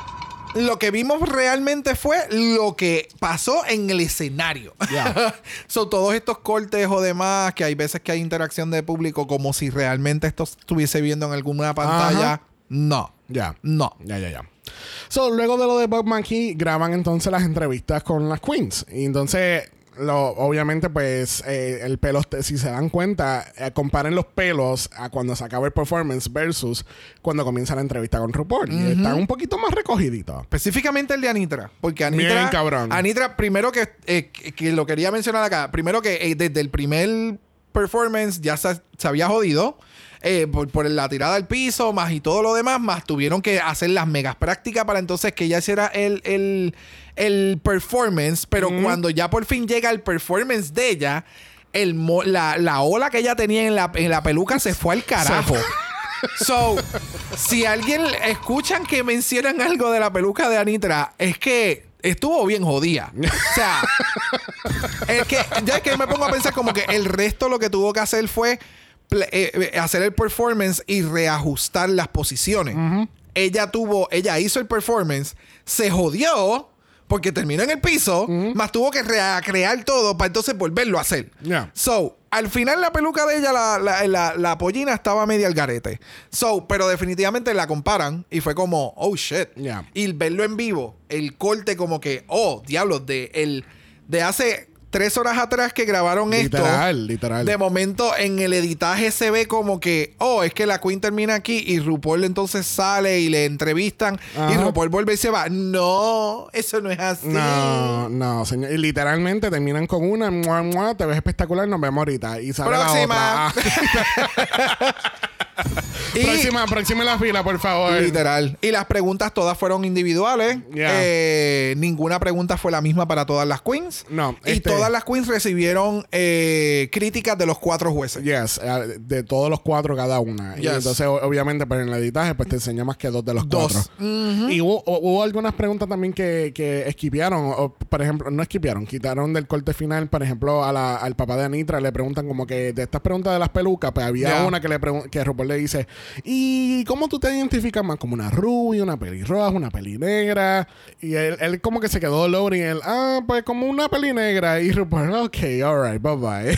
lo que vimos realmente fue lo que pasó en el escenario. Ya. *laughs* so, todos estos cortes o demás, que hay veces que hay interacción de público como si realmente esto estuviese viendo en alguna pantalla. Ajá. No. Ya. No. Ya, ya, ya. So, luego de lo de Bob Mackey, graban entonces las entrevistas con las queens. Y entonces, lo, obviamente, pues, eh, el pelo, si se dan cuenta, eh, comparen los pelos a cuando se acaba el performance versus cuando comienza la entrevista con RuPaul. Y están un poquito más recogiditos. Específicamente el de Anitra. Porque Anitra. Bien, cabrón. Anitra, primero que, eh, que- lo quería mencionar acá. Primero que eh, desde el primer performance ya se, se había jodido. Eh, por, por la tirada al piso, más y todo lo demás, más tuvieron que hacer las megas prácticas para entonces que ella hiciera el, el, el performance. Pero cuando ya por fin llega el performance de ella, el mo- la, la ola que ella tenía en la, en la peluca se fue al carajo. *laughs* So, si alguien escuchan que mencionan algo de la peluca de Anitra, es que estuvo bien jodida. O sea, *laughs* es que ya es que me pongo a pensar como que el resto lo que tuvo que hacer fue eh, eh, hacer el performance y reajustar las posiciones. Ella tuvo, ella hizo el performance, se jodió porque terminó en el piso, más tuvo que recrear todo para entonces volverlo a hacer. So, al final la peluca de ella, la, la, la- la pollina estaba media al garete. So, pero definitivamente la comparan y fue como, oh shit. Y verlo en vivo, el corte como que, oh, diablos, de, el, de hace tres horas atrás que grabaron esto. Literal, literal. De momento en el editaje se ve como que, oh, es que la Queen termina aquí y RuPaul entonces sale y le entrevistan y. RuPaul vuelve y se va. No, eso no es así. No, no, señor. Y literalmente terminan con una, mua, mua, te ves espectacular, nos vemos ahorita. Y sale Próxima. la otra. Ah. *laughs* *laughs* Y- próxima, próxima en la fila, por favor. Literal. Y las preguntas todas fueron individuales. Yeah. Eh, ninguna pregunta fue la misma para todas las queens. No, Y este- todas las queens recibieron eh, críticas de los cuatro jueces. Yes, de todos los cuatro cada una. Y entonces, obviamente, pues en el editaje, pues te enseña más que dos de los Dos. cuatro. Y hubo, hu- hubo algunas preguntas también que, que esquipearon, o, por ejemplo, no esquipearon, quitaron del corte final, por ejemplo, a la- al papá de Anitra le preguntan como que de estas preguntas de las pelucas, pues había una que le que RuPaul le dice, ¿y cómo tú te identificas más? ¿Como una rubia, una pelirroja, una pelinegra? Y él, él como que se quedó low y él, ah, pues como una pelinegra. Y RuPaul, ok, alright, bye bye.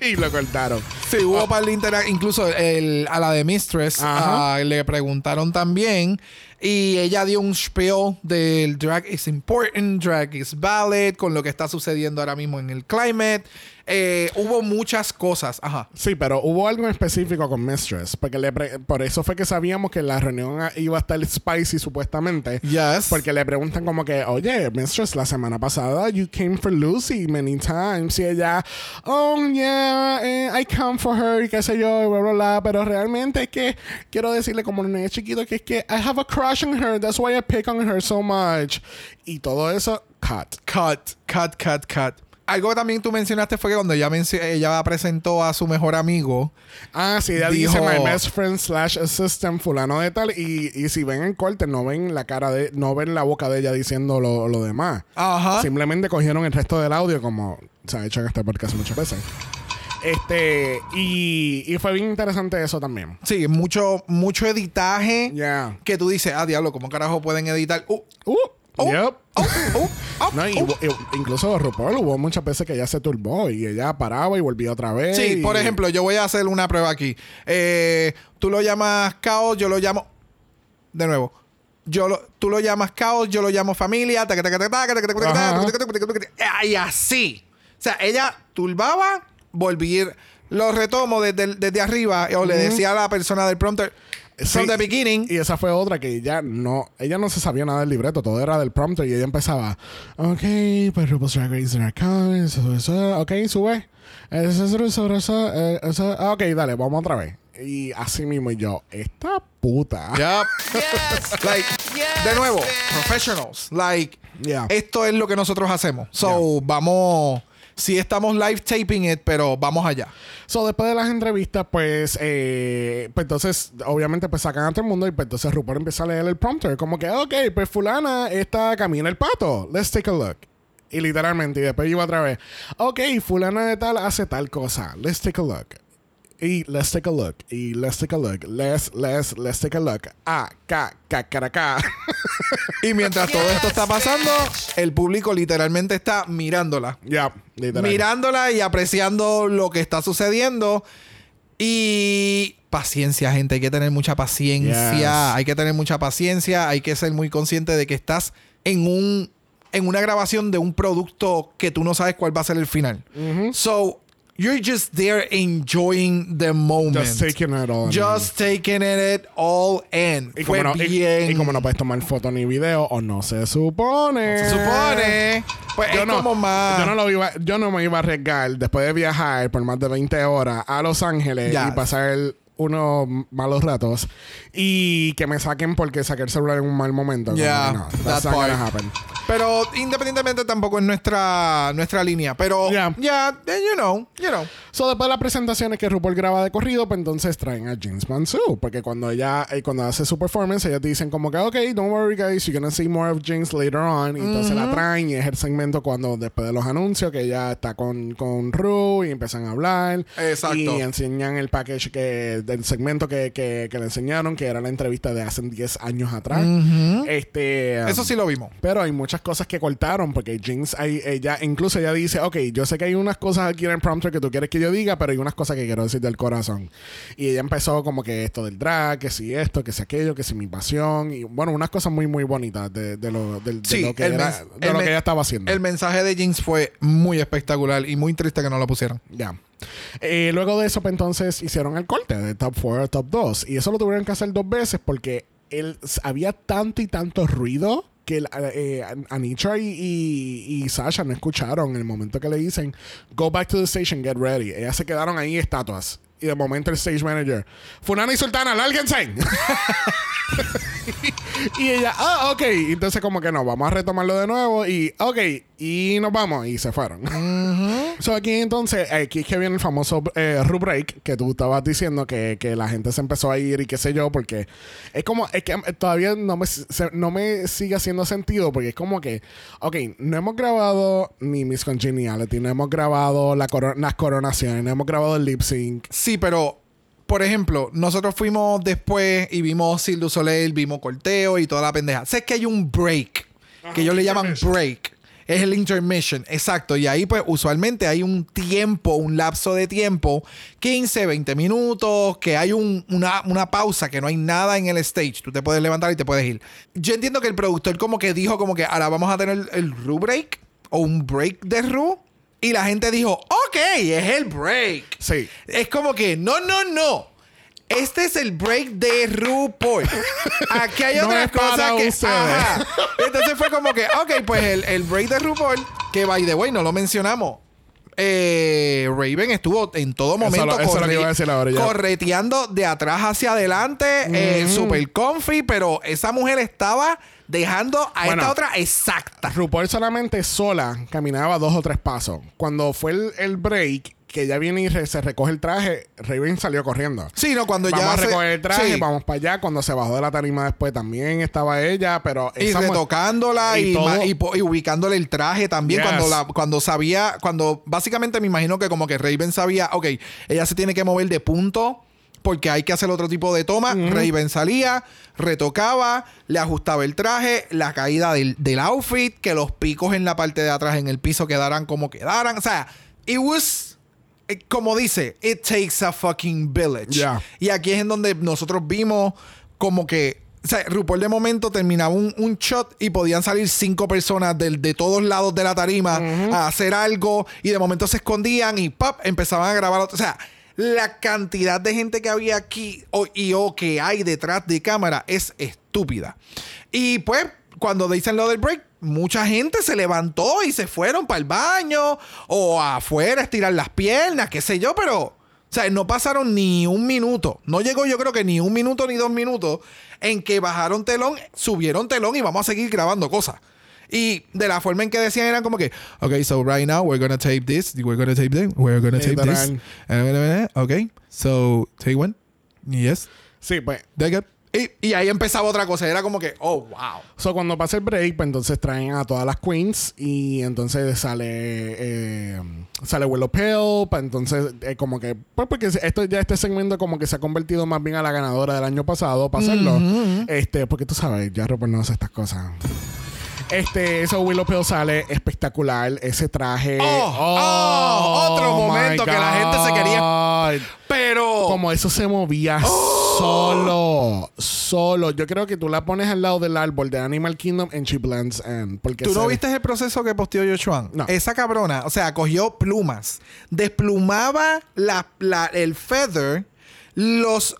*laughs* y lo cortaron. Sí, hubo par de intera- Incluso el- a la de Mistress ah, le preguntaron también. Y ella dio un spiel del drag is important, drag is valid, con lo que está sucediendo ahora mismo en el climate. Eh, hubo muchas cosas. Ajá. Sí, pero hubo algo en específico con Mistress, porque le pre- por eso fue que sabíamos que la reunión iba a estar spicy supuestamente. Yes. Porque le preguntan como que, oye, Mistress, la semana pasada you came for Lucy many times. Y ella, oh, yeah, eh, I come for her, y qué sé yo, y bla, bla, bla. Pero realmente es que quiero decirle como un niño chiquito que es que I have a crush on her, that's why I pick on her so much. Y todo eso, cut. Cut, cut, cut, cut. Algo que también tú mencionaste fue que cuando ella, ella presentó a su mejor amigo. Ah, sí, ella Dijo- dice my best friend slash assistant fulano de tal y, y si ven el corte no ven la cara de, no ven la boca de ella diciendo lo, lo demás. Ajá. Simplemente cogieron el resto del audio como se ha hecho en este podcast muchas veces. Este, y, y fue bien interesante eso también. Sí, mucho, mucho editaje. Ya. Que tú dices, ah, diablo, ¿cómo carajo pueden editar? Uh, Uh, oh, yep. Oh, oh, oh, No, y, oh. hubo- y- incluso RuPaul hubo muchas veces que ella se turbó y ella paraba y volvía otra vez. Sí, y- por ejemplo, yo voy a hacer una prueba aquí. Eh, tú lo llamas caos, yo lo llamo. De nuevo. yo lo- tú lo llamas caos, yo lo llamo familia, y así. O sea, ella turbaba, volvía, lo retomo desde, desde arriba, o le decía a la persona del prompter, from Sí, the beginning, Y esa fue otra que ella no, ella no se sabía nada del libreto, todo era del prompter y ella empezaba, ok, pues RuPaul's Drag Race eso, eso, ok, sube. Eso, eso, eso, eso, eh, eso, ah, ok, dale, vamos otra vez. Y así mismo y yo, esta puta. *laughs* Like, de nuevo, professionals. Like, Yeah. esto es lo que nosotros hacemos. So, vamos. Sí, estamos live taping it, pero vamos allá. So, después de las entrevistas, pues, eh, pues entonces, obviamente, pues sacan a todo el mundo y pues entonces RuPaul empieza a leer el prompter. Como que, ok, pues fulana, esta camina el pato. Let's take a look. Y literalmente, y después iba otra vez. Ok, fulana de tal hace tal cosa. Let's take a look. Y let's take a look. Y let's take a look. Let's, let's, let's take a look. Cara, ca. *laughs* Y mientras todo esto está pasando, el público literalmente está mirándola. Ya, literal. Mirándola y apreciando lo que está sucediendo. Y paciencia, gente. Hay que tener mucha paciencia. Yes. Hay que tener mucha paciencia. Hay que ser muy consciente de que estás en un en una grabación de un producto que tú no sabes cuál va a ser el final. So, you're just there enjoying the moment. Just taking it all in. Just taking it all in. Y Fue como, no, bien. y como no puedes tomar foto ni video, o no se supone. se supone. Pues yo es no, como más. Yo no, lo iba, yo no me iba a arriesgar después de viajar por más de 20 horas a Los Ángeles y pasar unos malos ratos y que me saquen porque saqué el celular en un mal momento. Yeah, no, that that's not gonna part. happen. Pero independientemente tampoco es nuestra, nuestra línea. Pero ya, Yeah. you know, you know. So, después de las presentaciones que RuPaul graba de corrido, pues entonces traen a James Mansu. Porque cuando ella eh, cuando hace su performance, ellos dicen como que, ok, don't worry guys, you're gonna see more of James later on. Y entonces la traen y es el segmento cuando después de los anuncios que ella está con, con Ru y empiezan a hablar. Exacto. Y enseñan el package que, del segmento que, que, que le enseñaron, que era la entrevista de hace 10 años atrás. Este... um, Eso sí lo vimos. pero hay muchas cosas que cortaron porque Jinx, ahí, ella, incluso ella dice, ok, yo sé que hay unas cosas aquí en el prompter que tú quieres que yo diga, pero hay unas cosas que quiero decir del corazón. Y ella empezó como que esto del drag, que si esto, que si aquello, que si mi pasión, y bueno, unas cosas muy, muy bonitas de, de lo, del- de Sí, lo que, era- de lo que ella estaba haciendo. El mensaje de Jinx fue muy espectacular y muy triste que no lo pusieran. Ya. Eh, luego de eso, pues, entonces hicieron el corte de top 4 a top 2. Y eso lo tuvieron que hacer dos veces porque él, había tanto y tanto ruido que el- eh, Anitra y, y, y Sasha no escucharon en el momento que le dicen Go back to the station, get ready. Ellas se quedaron ahí estatuas. Y de momento el stage manager, Funana y Sultana, lárguense. *laughs* *laughs* y ella, ah, ok. Entonces, como que no, vamos a retomarlo de nuevo. Y, ok, y nos vamos. Y se fueron. So aquí entonces, aquí es que viene el famoso eh, Ru break que tú estabas diciendo que, que la gente se empezó a ir y qué sé yo, porque es como, es que eh, todavía no me, se- no me sigue haciendo sentido, porque es como que, ok, no hemos grabado ni Miss Congeniality, no hemos grabado la coro- las coronaciones, no hemos grabado el lip sync. Sí, pero, por ejemplo, nosotros fuimos después y vimos Cirque du Soleil, vimos Corteo y toda la pendeja. Sé que hay un break, que ellos le llaman break. Es el intermission, exacto. Y ahí, pues, usualmente hay un tiempo, un lapso de tiempo, 15, 20 minutos, que hay un- una, una pausa, que no hay nada en el stage. Tú te puedes levantar y te puedes ir. Yo entiendo que el productor como que dijo como que ahora vamos a tener el Ru break o un break de Ru. Y la gente dijo, ok, es el break. Sí. Es como que, no, no, no. Este es el break de RuPaul. *laughs* Aquí hay No para cosas que. Ajá. Entonces fue como que, ok, pues el, el break de RuPaul, que by the way, no lo mencionamos. Eh, Raven estuvo en todo momento eso lo corre- ahora correteando de atrás hacia adelante, eh, super comfy, pero esa mujer estaba dejando a Bueno. esta otra exacta. RuPaul solamente sola caminaba dos o tres pasos. Cuando fue el, el break, que ella viene y re- se recoge el traje, Raven salió corriendo. Sí, no, cuando vamos ya a se- recoger el traje, sí. vamos para allá. Cuando se bajó de la tarima después también estaba ella, pero Y retocándola y, y todo- y ubicándole el traje también Yes. cuando la, cuando sabía, cuando básicamente me imagino que como que Raven sabía, ok, ella se tiene que mover de punto porque hay que hacer otro tipo de toma. Raven salía, retocaba, le ajustaba el traje, la caída del, del outfit, que los picos en la parte de atrás en el piso quedaran como quedaran. O sea, it was eh, como dice, it takes a fucking village. Yeah. Y aquí es en donde nosotros vimos como que O sea, RuPaul de momento terminaba un, un shot y podían salir cinco personas del- de, todos lados de la tarima a hacer algo y de momento se escondían y ¡pap! empezaban a grabar. otro- O sea, la cantidad de gente que había aquí o, y o que hay detrás de cámara es estúpida. Y pues, cuando dicen lo del break, mucha gente se levantó y se fueron para el baño o afuera a estirar las piernas, qué sé yo, pero... O sea, no pasaron ni un minuto. No llegó yo creo que ni un minuto ni dos minutos en que bajaron telón, subieron telón y vamos a seguir grabando cosas. Y de la forma en que decían eran como que, okay, so right now we're gonna tape this, we're gonna tape this, we're gonna tape this. Literal. Okay, so take one. Yes. Sí, pues. Y, y ahí empezaba otra cosa. Era como que, oh, wow. So, cuando pasa el break, pues entonces traen a todas las queens y entonces sale eh, sale Willow Pale, pues entonces eh, como que pues porque esto ya este segmento como que se ha convertido más bien a la ganadora del año pasado para hacerlo. Este, porque tú sabes, ya hace estas cosas. Este, eso Willow Pale sale espectacular, ese traje. Oh, oh, otro my momento que la gente se quería-. Pero. Como eso se movía solo, solo. Yo creo que tú la pones al lado del árbol de Animal Kingdom en She Blends In. Porque ¿Tú no viste el proceso que posteó Joshua? No. Esa cabrona, o sea, cogió plumas, desplumaba la, la- el feather, los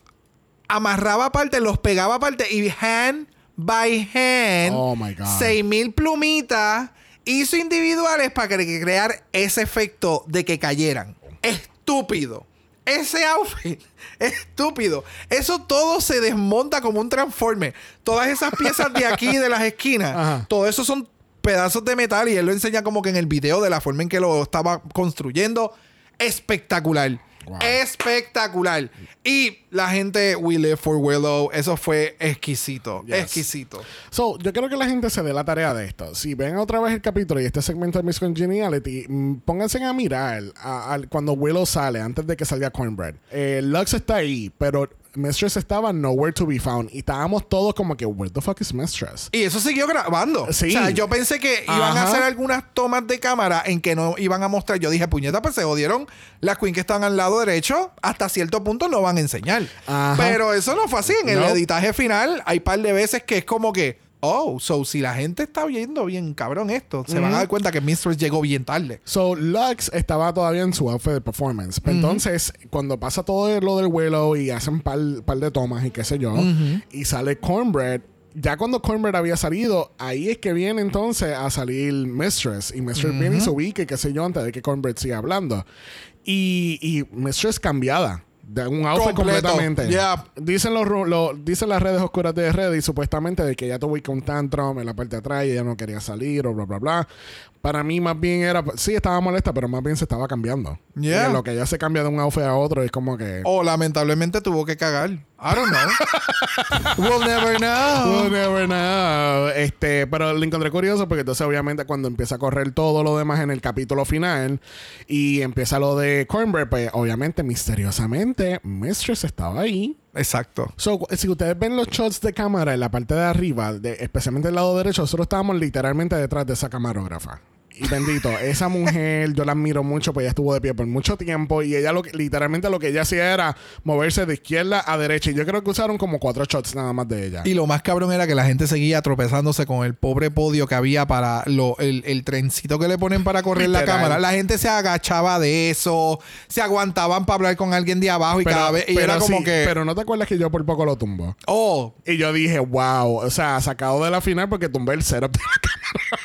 amarraba aparte, los pegaba aparte y hand by hand, Oh, my God. 6000 plumitas, hizo individuales para crear ese efecto de que cayeran. Estúpido. Ese outfit, *laughs* estúpido. Eso todo se desmonta como un transforme. Todas esas piezas de aquí, de las esquinas, *laughs* Ajá. todo eso son pedazos de metal y él lo enseña como que en el video de la forma en que lo estaba construyendo. Espectacular. Wow. Espectacular. Y la gente, We Live for Willow, eso fue exquisito. Yes. Exquisito. So, yo creo que la gente se dé la tarea de esto. Si ven otra vez el capítulo y este segmento de Miss Congeniality, mm, pónganse a mirar a- al- cuando Willow sale, antes de que salga Cornbread. Eh, Lux está ahí, pero Mistress estaba nowhere to be found. Y estábamos todos como que, where the fuck is Mistress? Y eso siguió grabando. Sí. O sea, yo pensé que iban a hacer algunas tomas de cámara en que no iban a mostrar. Yo dije, puñeta, pues se jodieron. Las queens que están al lado derecho, hasta cierto punto no van a enseñar. Ajá. Pero eso no fue así. En el editaje final hay par de veces que es como que, oh, so si la gente está viendo bien cabrón esto, se van a dar cuenta que Mistress llegó bien tarde. So, Lux estaba todavía en su outfit de performance. Entonces, cuando pasa todo lo del vuelo y hacen par, par de tomas y qué sé yo, y sale Cornbread, ya cuando Cornbread había salido, ahí es que viene entonces a salir Mistress. Y Mistress viene y se ubica y qué sé yo, antes de que Cornbread siga hablando. Y, y Mistress cambiada. De un outfit Completo. completamente. Yeah. Dicen, los, dicen las redes oscuras de Reddit supuestamente de que ella tuvo un tantrum en la parte de atrás y ella no quería salir o bla, bla, bla. Para mí más bien era... Sí, estaba molesta, pero más bien se estaba cambiando. Yeah. Lo que ella se cambia de un outfit a otro es como que... O lamentablemente tuvo que cagar. I don't know. *laughs* we'll never know. We'll never know. Este, pero lo encontré curioso porque entonces obviamente cuando empieza a correr todo lo demás en el capítulo final y empieza lo de Cornbread, pues obviamente misteriosamente Mistress estaba ahí. Exacto. So, si ustedes ven los shots de cámara en la parte de arriba, de, especialmente el lado derecho, nosotros estábamos literalmente detrás de esa camarógrafa. Y bendito, esa mujer yo la admiro mucho, pues ella estuvo de pie por mucho tiempo y ella lo que, literalmente lo que ella hacía era moverse de izquierda a derecha. Y yo creo que usaron como cuatro shots nada más de ella. Y lo más cabrón era que la gente seguía tropezándose con el pobre podio que había para lo, el, el trencito que le ponen para correr la cámara. La gente se agachaba de eso, se aguantaban para hablar con alguien de abajo y cada vez. Y era como sí, que. pero no te acuerdas que yo por poco lo tumbo. oh, Y yo dije, wow, o sea, sacado de la final porque tumbé el setup de *laughs*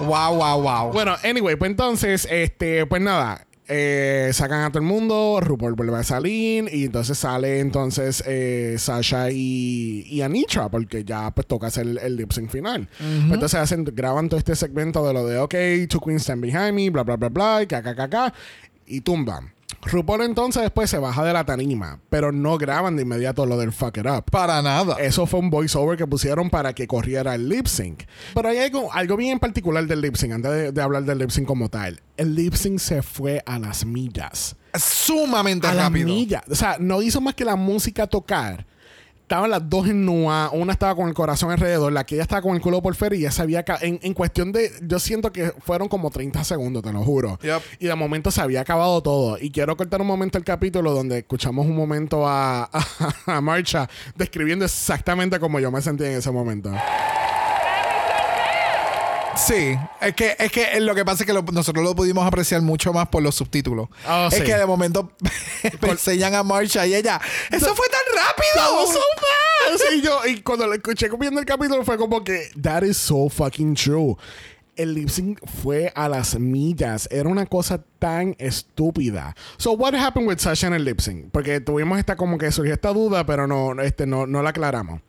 wow, wow, wow. Bueno, anyway, pues entonces, este, pues nada. eh, sacan a todo el mundo, RuPaul vuelve a salir y entonces sale entonces eh, Sasha y, y Anitra porque ya pues toca hacer el, el lip sync final. Pues entonces hacen, graban todo este segmento de lo de ok, two queens stand behind me, bla bla bla bla, y caca caca y tumban. RuPaul entonces después se baja de la tarima, pero no graban de inmediato lo del fuck it up. para nada. Eso fue un voiceover que pusieron para que corriera el lip sync. Pero hay algo, algo bien particular del lip sync, antes de, de hablar del lip sync como tal. El lip sync se fue a las millas. Sumamente A las rápido. millas. O sea, no hizo más que la música tocar. Estaban las dos en nua, una estaba con el corazón alrededor, la que ella estaba con el culo por fuera y ya se había en, en cuestión de, yo siento que fueron como 30 segundos, te lo juro. Yep. Y de momento se había acabado todo. Y quiero cortar un momento el capítulo donde escuchamos un momento a, *laughs* a, a Marcha describiendo exactamente como yo me sentí en ese momento. Sí, es que, es que lo que pasa es que lo- nosotros lo pudimos apreciar mucho más por los subtítulos. Oh, es sí. que de momento *laughs* me enseñan a Marsha y ella, ¡eso fue tan rápido! so fast. Y yo, y cuando lo escuché viendo el capítulo fue como que, that is so fucking true. El lip sync fue a las millas. Era una cosa tan estúpida. So, what happened with Sasha en el lip sync? Porque tuvimos esta como que surgió esta duda, pero no, este, no, no la aclaramos.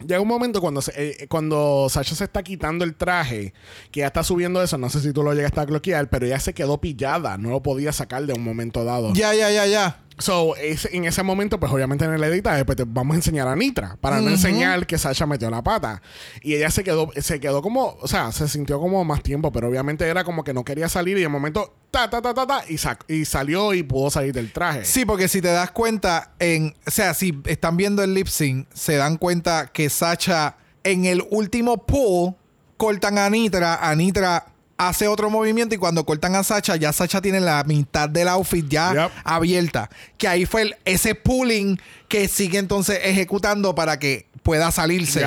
Llega un momento cuando, se- eh, cuando Sasha se está quitando el traje, que ya está subiendo eso, no sé si tú lo llegaste a bloquear, pero ella se quedó pillada, no lo podía sacar de un momento dado. Ya, ya, ya, ya. So, es- en ese momento, pues obviamente en el editaje, pues te vamos a enseñar a Nitra para no enseñar que Sasha metió la pata. Y ella se quedó, se quedó como, o sea, se sintió como más tiempo, pero obviamente era como que no quería salir y de momento, ta, ta, ta, ta, ta, y, sac- y salió y pudo salir del traje. Sí, porque si te das cuenta, en, o sea, si están viendo el lip sync, se dan cuenta que Sacha en el último pull cortan a Nitra, a Nitra hace otro movimiento y cuando cortan a Sacha, ya Sacha tiene la mitad del outfit ya Yep. abierta. Que ahí fue el- ese pulling que sigue entonces ejecutando para que pueda salirse.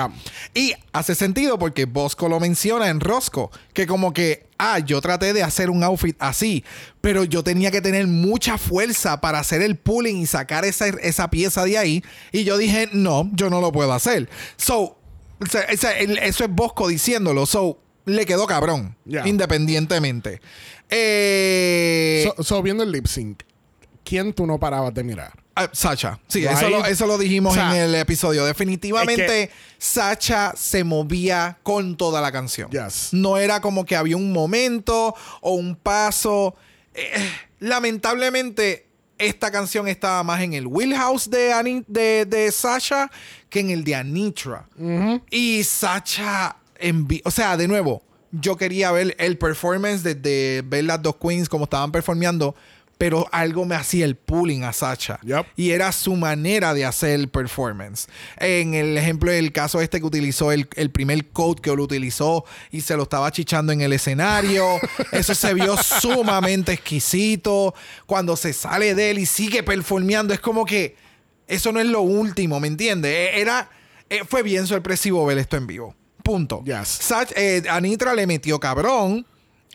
Y hace sentido porque Bosco lo menciona en Rosco, que como que, ah, yo traté de hacer un outfit así, pero yo tenía que tener mucha fuerza para hacer el pulling y sacar esa, esa pieza de ahí. Y yo dije, no, yo no lo puedo hacer. So, o sea, eso es Bosco diciéndolo. So, le quedó cabrón, Yeah. independientemente. Eh, So, so, viendo el lip sync, ¿quién tú no parabas de mirar? Ah, Sacha. Sí, eso, lo, eso lo dijimos O sea, en el episodio. Definitivamente, es que- Sacha se movía con toda la canción. Yes. No era como que había un momento o un paso. Eh, lamentablemente, esta canción estaba más en el wheelhouse de, Ani- de, de Sacha que en el de Anitra. Y Sacha, o sea, de nuevo, yo quería ver el performance desde ver las dos queens como estaban performeando, pero algo me hacía el pulling a Sacha. Yep. Y era su manera de hacer el performance. En el ejemplo del caso este que utilizó el, el primer code que lo utilizó y se lo estaba chichando en el escenario. *laughs* Eso se vio sumamente exquisito. Cuando se sale de él y sigue performeando, es como que eso no es lo último, ¿me entiendes? E- Era, eh, fue bien sorpresivo ver esto en vivo. Punto. Yes. Sach- eh, Anitra le metió cabrón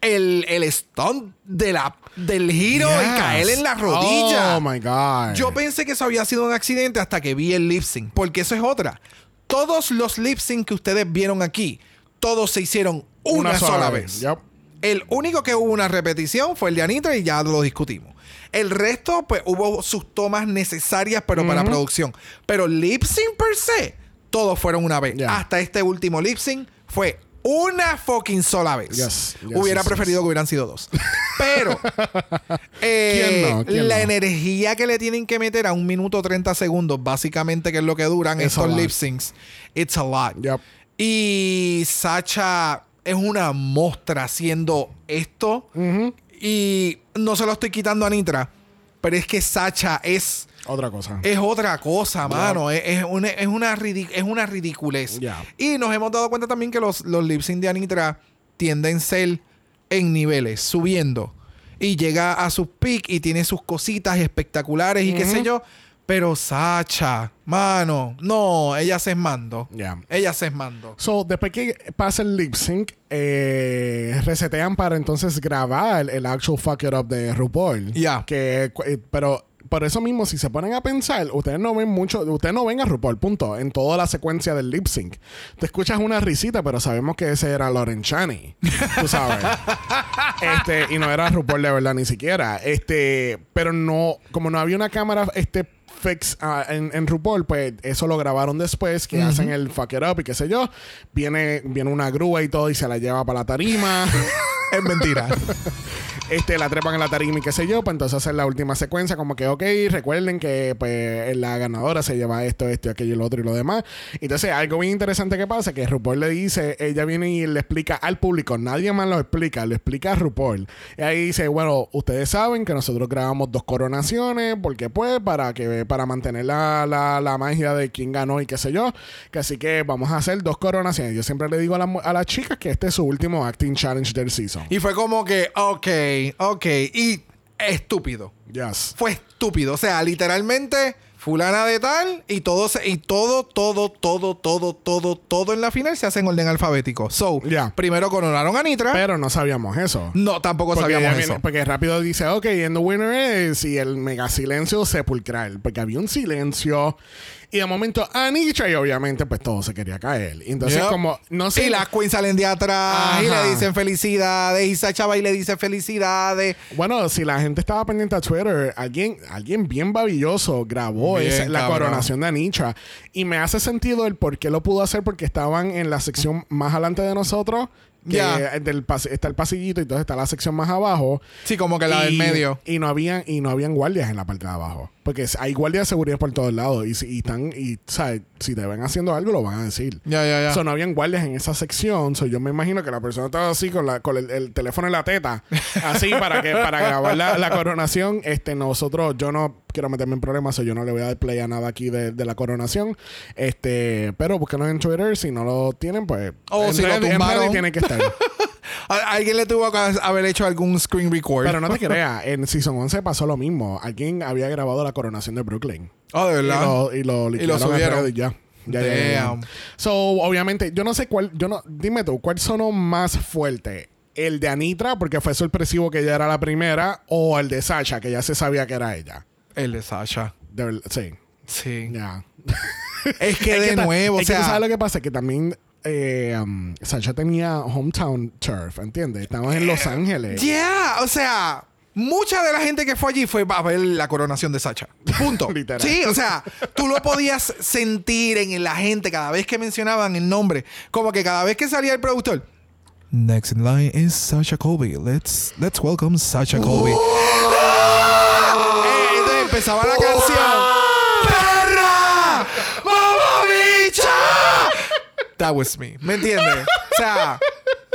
el, el stunt de la, del giro y caer en la rodilla. Oh my God. Yo pensé que eso había sido un accidente hasta que vi el lip sync, porque eso es otra. Todos los lip sync que ustedes vieron aquí, todos se hicieron una, sola, vez. Yep. El único que hubo una repetición fue el de Anitra y ya lo discutimos. El resto, pues hubo sus tomas necesarias, pero para producción. Pero lip sync per se, todos fueron una vez. Hasta este último lip sync fue una fucking sola vez. Yes, yes, Hubiera yes, preferido que hubieran sido dos. Pero *laughs* eh, ¿Quién no? ¿Quién la no? energía que le tienen que meter a un minuto 30 segundos, básicamente, que es lo que duran It's estos lip syncs, it's a lot. Yep. Y Sacha es una mostra haciendo esto. Y no se lo estoy quitando a Nitra, pero es que Sacha es, Otra cosa. es otra cosa, mano. Es, es una, es, una es una ridiculez. Y nos hemos dado cuenta también que los, los lip sync de Anitra tienden a ser en niveles, subiendo. Y llega a sus peak y tiene sus cositas espectaculares y qué sé yo. Pero Sacha, mano, no, ella se esmando. Ya. Ella se esmando. So, después que pasa el lip sync, eh, resetean para entonces grabar el, actual fuck it up de RuPaul. Ya. Que, eh, pero por eso mismo, si se ponen a pensar, ustedes no ven mucho, ustedes no ven a RuPaul, punto, en toda la secuencia del lip sync. Te escuchas una risita, pero sabemos que ese era Lauren Chani. Tú sabes. *laughs* este, y no era RuPaul de verdad ni siquiera. Este, pero no, como no había una cámara, este fix ah, en, en RuPaul, pues eso lo grabaron después, que hacen el fuck it up y qué sé yo. Viene, viene una grúa y todo y se la lleva para la tarima. *laughs* Es mentira. *laughs* este, la trepan en la tarima y qué sé yo, pues entonces hacer la última secuencia, como que, ok, recuerden que pues la ganadora se lleva esto, esto, aquello, lo otro y lo demás. Entonces, algo bien interesante que pasa, que RuPaul le dice, ella viene y le explica al público, nadie más lo explica, lo explica a RuPaul. Y ahí dice, bueno, ustedes saben que nosotros grabamos dos coronaciones, porque pues, para que, para mantener la, la, la magia de quién ganó y qué sé yo, que así que vamos a hacer dos coronaciones. Yo siempre le digo a, la- a las chicas que este es su último acting challenge del season. Y fue como que, ok, ok. Y estúpido. Yes. Fue estúpido. O sea, literalmente, fulana de tal y todo, se- y todo, todo, todo, todo, todo, todo en la final se hace en orden alfabético. So, Ya. primero coronaron a Nitra. Pero no sabíamos eso. no, tampoco Porque, sabíamos eso. viene- porque rápido dice, ok, and the winner is, y el mega silencio sepulcral, porque había un silencio, y de momento Anitra, y obviamente, pues todo se quería caer. Entonces, Yep. como, no sé. Y las queens salen de atrás y le dicen felicidades. Y Sacha va y le dice felicidades. Bueno, si la gente estaba pendiente a Twitter, alguien, alguien bien babilloso grabó Bien, esa- la coronación de Anitra. Y me hace sentido el por qué lo pudo hacer, porque estaban en la sección más adelante de nosotros. Que del está el pasillito y entonces está la sección más abajo. Sí, como que la del medio. Y no habían, y no habían guardias en la parte de abajo. Porque hay guardias de seguridad por todos lados. Y, si- y están, y ¿sabes? si te ven haciendo algo, lo van a decir. Ya, ya, ya. So, no habían guardias en esa sección. So, yo me imagino que la persona estaba así con, la, con el, el teléfono en la teta. *laughs* Así para que para grabar la, la coronación. Este, nosotros, yo no quiero meterme en problemas, so yo no le voy a dar play a nada aquí de, de la coronación. Este, pero búsquenos en Twitter. Si no lo tienen, pues. O en si lo tumbaron. redes tiene que estar. *laughs* Alguien le tuvo que haber hecho algún screen record. Pero no te *laughs* creas, en Season 11 pasó lo mismo. Alguien había grabado la coronación de Brooklyn. Oh, de Y verdad. lo, y lo, liquidaron en subieron. ya. Ya, ya. So, obviamente, yo no sé cuál, yo no, dime tú, ¿cuál sonó más fuerte? ¿El de Anitra, porque fue sorpresivo que ella era la primera, o el de Sasha, que ya se sabía que era ella? El de Sasha. De sí, Sí. ya. Es que *laughs* de nuevo, es o que tú sea. sabes lo que pasa, que también eh, um, Sasha tenía hometown turf, ¿entiendes? Estamos en Los Ángeles. Yeah, o sea, mucha de la gente que fue allí fue a ver la coronación de Sacha. Punto. *laughs* Literal. Sí, o sea, tú lo podías sentir en la gente cada vez que mencionaban el nombre. Como que cada vez que salía el productor. Next in line is Sasha Colby. Let's, let's welcome Sasha Colby. Eh, entonces empezaba la canción. That was me. ¿Me entiendes? O sea,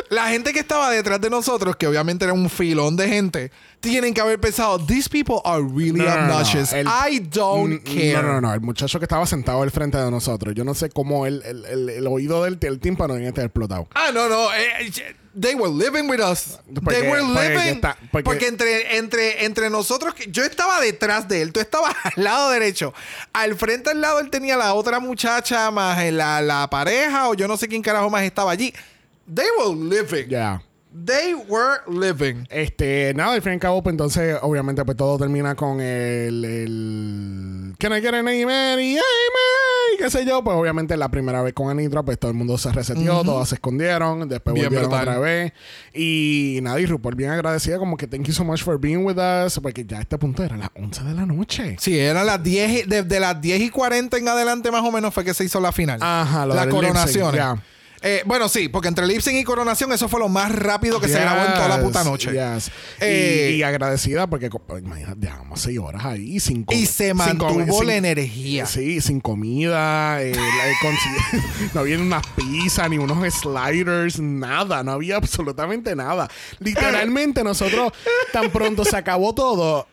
la gente que estaba detrás de nosotros, que obviamente era un filón de gente, tienen que haber pensado, these people are really No, no, no, no. obnoxious. El- I don't care. No, no, no. El muchacho que estaba sentado al frente de nosotros. Yo no sé cómo el, el, oído del el tímpano en este explotado. Ah, no, no. eh, eh, they were living with us. Porque- they were porque living. está- porque- porque entre, entre, entre nosotros, yo estaba detrás de él, tú estabas *laughs* al lado derecho. Al frente, al lado, él tenía la otra muchacha más eh, la, la pareja, o yo no sé quién carajo más estaba allí. They were living. Ya. They were living. Este, nada, al fin y al cabo, pues entonces, obviamente, pues todo termina con el. el Can I get an amen? Y amen, qué sé yo. Pues obviamente la primera vez con Anitra, pues todo el mundo se reseteó, todos se escondieron, después Bien volvieron brutal. otra vez. Y nada, y RuPaul bien agradecida, como que thank you so much for being with us, porque ya a este punto era las 11 de la noche. Sí, eran las 10, y- desde las 10 y 40 en adelante más o menos fue que se hizo la final. Ajá, lo la coronación. ya. Eh, bueno, sí, porque entre lip sync y coronación eso fue lo más rápido que se grabó en toda la puta noche. yes. Eh, y, y agradecida porque, co- imagínate, dejamos seis horas ahí sin Y se mantuvo la energía. Sí, sin comida. eh, la- *laughs* no había unas pizzas, ni unos sliders, nada. No había absolutamente nada. Literalmente, nosotros, tan pronto se acabó todo,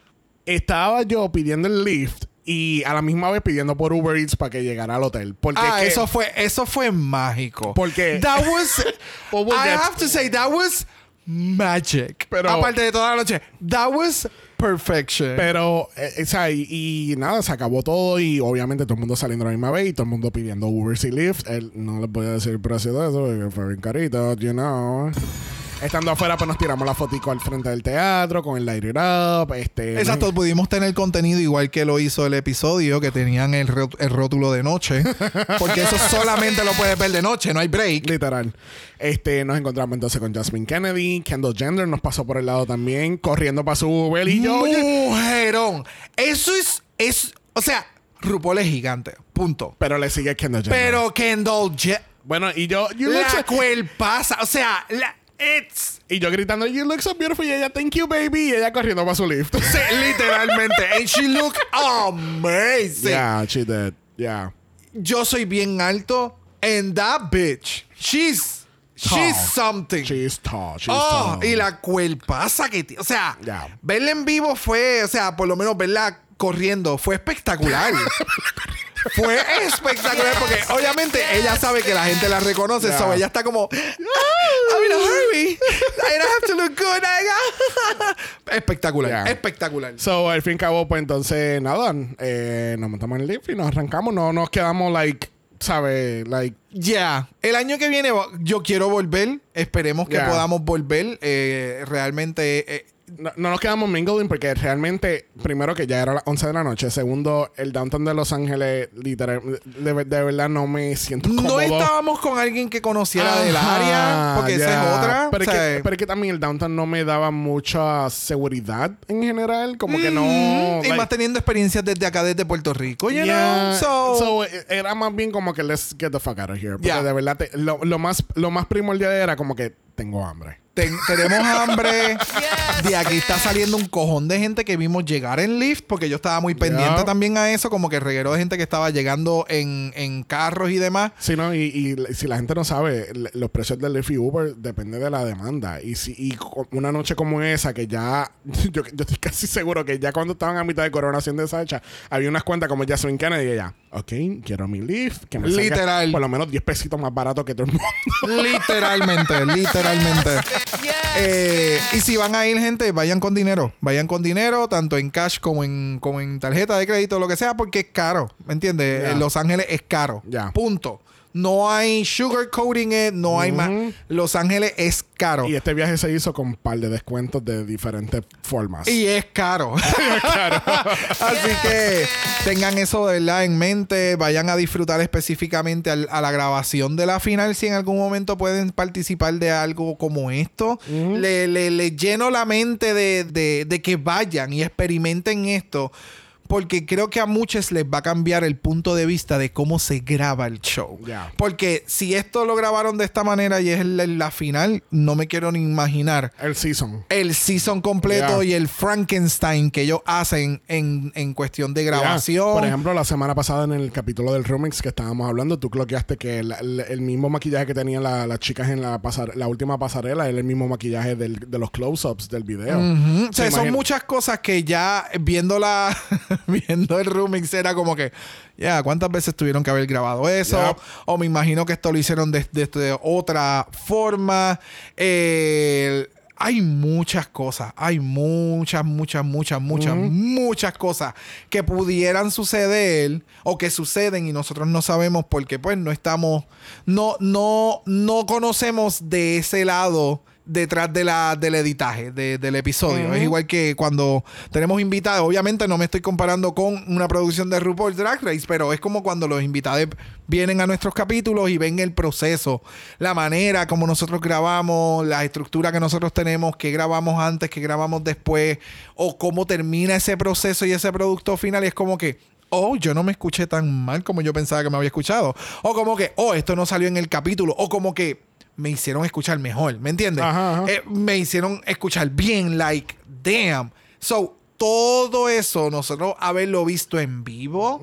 estaba yo pidiendo el lift y a la misma vez pidiendo por Uber Eats para que llegara al hotel. Porque Ah, que- eso fue, eso fue mágico. Porque- That was, *laughs* was I have to say, that was magic. Pero- Aparte de toda la noche, that was perfection. Pero, eh, o sea, y, y nada, se acabó todo y obviamente todo el mundo saliendo a la misma vez y todo el mundo pidiendo Uber y Lyft. Él, no les voy a decir el precio de eso porque fue bien carito, you know. Estando afuera, pues nos tiramos la fotico al frente del teatro con el Light It Up. Este, Exacto, pudimos tener contenido igual que lo hizo el episodio, que tenían el, el rótulo de noche. *laughs* Porque eso solamente lo puedes ver de noche, no hay break. Literal. Este, nos encontramos entonces con Jasmine Kennedy. Kendall Jenner nos pasó por el lado también, corriendo para su Uber. Y yo. Mujerón. Eso es, es. O sea, RuPaul es gigante. Punto. Pero le sigue Kendall Jenner. Pero Kendall Jenner. bueno, y yo, look La pasa. O sea, la- It's Y yo gritando, you look so beautiful. Y ella, thank you, baby. Y ella corriendo para su lift. *laughs* Sí, literalmente. And she look amazing. Yeah, she did. Yeah. Yo soy bien alto. And that bitch, she's she's something. She's tall. She's oh, tall. y la cuerpaza que tiene. O sea, Yeah. verla en vivo fue, o sea, por lo menos verla corriendo fue espectacular. *laughs* fue espectacular porque obviamente ella sabe que la gente la reconoce, Yeah. so ella está como, "Ah, I'm in a hurry. I don't have to look good. I- *laughs* espectacular, Yeah. espectacular. So, al fin y al cabo, pues entonces, nada, eh, nos montamos en el lift y nos arrancamos. No nos quedamos, like, ¿sabes? Like, Ya, el año que viene yo quiero volver. Esperemos que Yeah. podamos volver. Eh, realmente, eh, no, no nos quedamos mingling porque realmente, primero que ya era las 11 de la noche. Segundo, el downtown de Los Ángeles, literal, de, de verdad no me siento cómodo. no estábamos con alguien que conociera del Ajá, área, porque esa ya. es otra. Pero, o es sea, que, pero es que también el downtown no me daba mucha seguridad en general. Como que no. Y like- más teniendo experiencias desde acá, desde Puerto Rico, you Yeah. know? So, So, era más bien como que let's get the fuck out of here. Porque Yeah. de verdad, te- lo, lo más, lo más primordial era como que tengo hambre. Ten- tenemos hambre. De aquí está saliendo un cojón de gente que vimos llegar en lift, porque yo estaba muy pendiente Yeah. también a eso, como que reguero de gente que estaba llegando en, en carros y demás. Sí, ¿no? Y, y si la gente no sabe, los precios del Lyft y Uber depende de la demanda. Y si y una noche como esa, que ya, *laughs* yo, yo estoy casi seguro que ya cuando estaban a mitad de coronación de Sacha, había unas cuentas como Jasmine Kennedy y ella, ok, quiero mi Lyft, que me salga Literal. por lo menos 10 pesitos más barato que todo el mundo. Literalmente, literalmente. *laughs* Eh, y si van a ir, gente, vayan con dinero. Vayan con dinero, tanto en cash como en, como en tarjeta de crédito, lo que sea, porque es caro. ¿Me entiendes? En Los Ángeles es caro. Ya. Punto. No hay sugarcoating it, no hay más. Los Ángeles es caro. Y este viaje se hizo con un par de descuentos de diferentes formas. Y es caro. *laughs* *laughs* Así que tengan eso de verdad en mente. Vayan a disfrutar específicamente al- a la grabación de la final. Si en algún momento pueden participar de algo como esto, le, le- le lleno la mente de, de- de que vayan y experimenten esto. Porque creo que a muchos les va a cambiar el punto de vista de cómo se graba el show. Porque si esto lo grabaron de esta manera y es la, la final, no me quiero ni imaginar El season. el season completo Yeah. y el Frankenstein que ellos hacen en, en cuestión de grabación. Por ejemplo, la semana pasada en el capítulo del remix que estábamos hablando, tú cloqueaste que el, el- el mismo maquillaje que tenían la- las chicas en la, pasar- la última pasarela era el mismo maquillaje del- de los close-ups del video. Ujú. o sea, Se son muchas cosas que ya viendo la *laughs* viendo el remix era como que ya cuántas veces tuvieron que haber grabado eso o me imagino que esto lo hicieron de, de- de otra forma. Eh, hay muchas cosas hay muchas muchas muchas muchas muchas cosas que pudieran suceder o que suceden y nosotros no sabemos porque pues no estamos no no no conocemos de ese lado detrás de la, del editaje de- del episodio. Es igual que cuando tenemos invitados. Obviamente no me estoy comparando con una producción de RuPaul's Drag Race, pero es como cuando los invitados vienen a nuestros capítulos y ven el proceso, la manera como nosotros grabamos, la estructura que nosotros tenemos, que grabamos antes, que grabamos después, o cómo termina ese proceso y ese producto final. Y es como que, oh, yo no me escuché tan mal como yo pensaba que me había escuchado. O como que, oh, esto no salió en el capítulo. O como que me hicieron escuchar mejor, ¿me entiendes? Ajá, ajá. Eh, me hicieron escuchar bien, like, damn. So, todo eso, nosotros haberlo visto en vivo,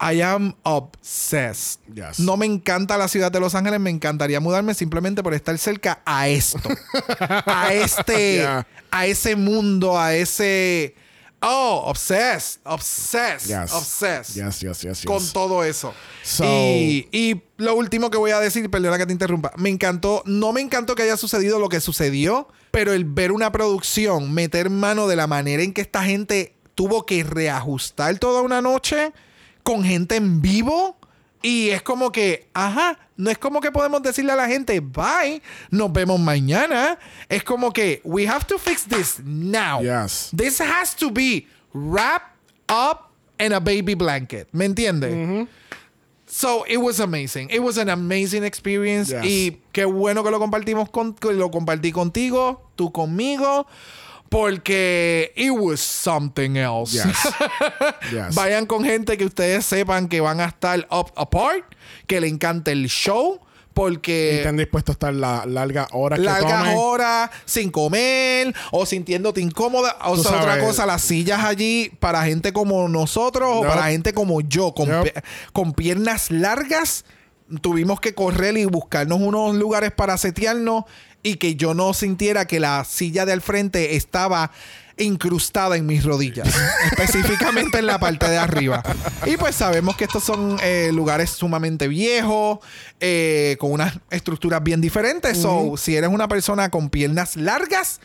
I am obsessed. Yes. No me encanta la ciudad de Los Ángeles, me encantaría mudarme simplemente por estar cerca a esto. *laughs* a este, Yeah. a ese mundo, a ese... Oh, obsessed, obsessed, Yes. obsessed Yes, yes, yes, yes. con todo eso. So- y, y lo último que voy a decir, perdona que te interrumpa, me encantó, no me encantó que haya sucedido lo que sucedió, pero el ver una producción, meter mano de la manera en que esta gente tuvo que reajustar toda una noche con gente en vivo. Y es como que, ajá, no es como que podemos decirle a la gente, bye, nos vemos mañana. Es como que, we have to fix this now. Yes. This has to be wrapped up in a baby blanket. ¿Me entiendes? So it was amazing. It was an amazing experience. Yes. Y qué bueno que lo compartimos con, que lo compartí contigo, tú conmigo. Porque it was something else. Yes. *laughs* Yes. Vayan con gente que ustedes sepan que van a estar up apart, que le encanta el show. porque Están dispuestos a estar la larga hora largas horas sin comer o sintiéndote incómoda. O Tú sea, otra cosa, las sillas allí para gente como nosotros o para gente como yo, con, con piernas largas, tuvimos que correr y buscarnos unos lugares para setearnos y que yo no sintiera que la silla del frente estaba incrustada en mis rodillas, *laughs* específicamente en la parte de arriba. Y pues sabemos que estos son eh, lugares sumamente viejos, eh, con unas estructuras bien diferentes. So, si eres una persona con piernas largas,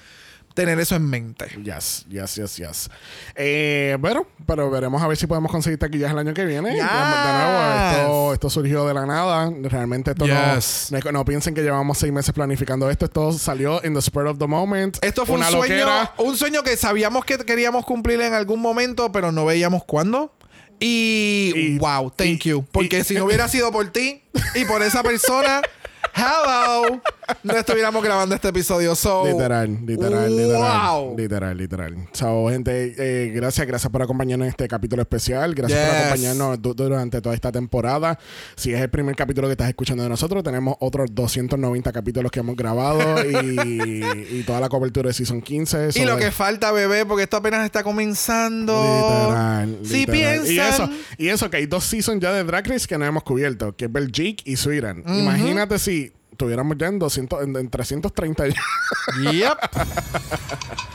tener eso en mente. Yes, yes, yes, yes. Eh, bueno, pero veremos a ver si podemos conseguir taquillas el año que viene. Yes. De, nuevo, esto, esto surgió de la nada. Realmente esto Yes. no, no, no piensen que llevamos seis meses planificando esto. Esto salió in the spur of the moment. Esto fue Una un sueño, loquera. un sueño que sabíamos que queríamos cumplir en algún momento, pero no veíamos cuándo. Y, Y- wow, thank y- you. Porque y- si no hubiera sido por ti y por esa persona, *laughs* hello, no estuviéramos grabando este episodio. So, Literal, literal, literal. Wow. Literal, literal. So, gente, eh, gracias, gracias por acompañarnos en este capítulo especial. Gracias por Yes. acompañarnos du- durante toda esta temporada. Si es el primer capítulo que estás escuchando de nosotros, tenemos otros 290 capítulos que hemos grabado y, *laughs* y toda la cobertura de Season 15. Y lo que falta, bebé, porque esto apenas está comenzando. Literal, Si literal. piensan. Y eso, y eso, que hay dos seasons ya de Drag Race que no hemos cubierto, que es Belgique y Sweden. Imagínate si tuviéramos ya en, 200, en, en 330 ya. Yep. *laughs*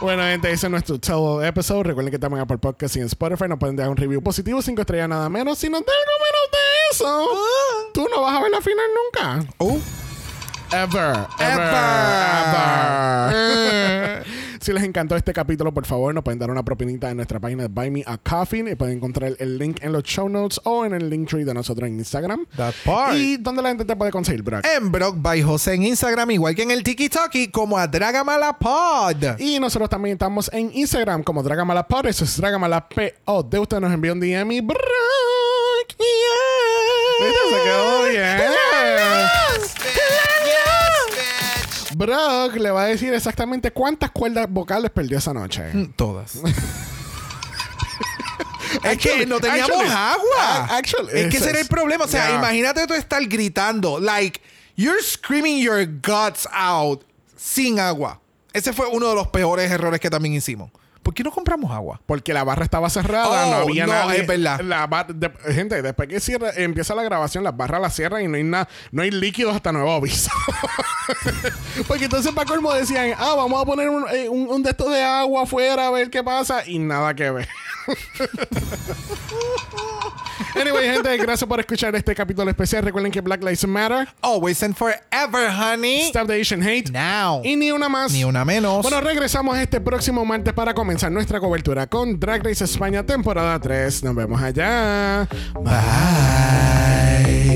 Bueno, gente, ese es nuestro solo episode. Recuerden que estamos en Apple Podcast y en Spotify. Nos pueden dejar un review positivo, 5 estrellas nada menos. Si nos da algo menos de eso, tú no vas a ver la final nunca. Oh. Ever. Ever. ever. *laughs* si les encantó este capítulo, por favor, nos pueden dar una propinita en nuestra página de Buy Me a Coffee. Y pueden encontrar el link en los show notes o en el link tree de nosotros en Instagram. That part. ¿Y dónde la gente te puede conseguir, Brock? En Brock by José en Instagram, igual que en el TikTok como a Dragamala Pod. Y nosotros también estamos en Instagram como Dragamalapod. Eso es Dragamalapod. De usted nos envió un DM y Brock. Yeah. ¿Viste? Se quedó bien. Brock le va a decir exactamente cuántas cuerdas vocales perdió esa noche. Todas. *laughs* Es que no teníamos actually, agua. actually, es que ese era el problema. O sea, Yeah. imagínate tú estar gritando. Like, you're screaming your guts out sin agua. Ese fue uno de los peores errores que también hicimos. ¿Por qué no compramos agua? Porque la barra estaba cerrada, Oh, no había no, nadie. es verdad. La bar- de- gente, después que cierra, empieza la grabación, las barras las cierran y no hay nada, no hay líquidos hasta nuevo aviso. *laughs* Porque entonces para colmo decían, ah, vamos a poner un, eh, un, un de estos de agua afuera a ver qué pasa y nada que ver. *laughs* *laughs* anyway, gente, gracias por escuchar este capítulo especial. Recuerden que Black Lives Matter, Always and forever, honey. Stop the Asian Hate Now. y ni una más. Ni una menos. Bueno, regresamos este próximo martes para comenzar nuestra cobertura con Drag Race España temporada 3. Nos vemos allá. Bye.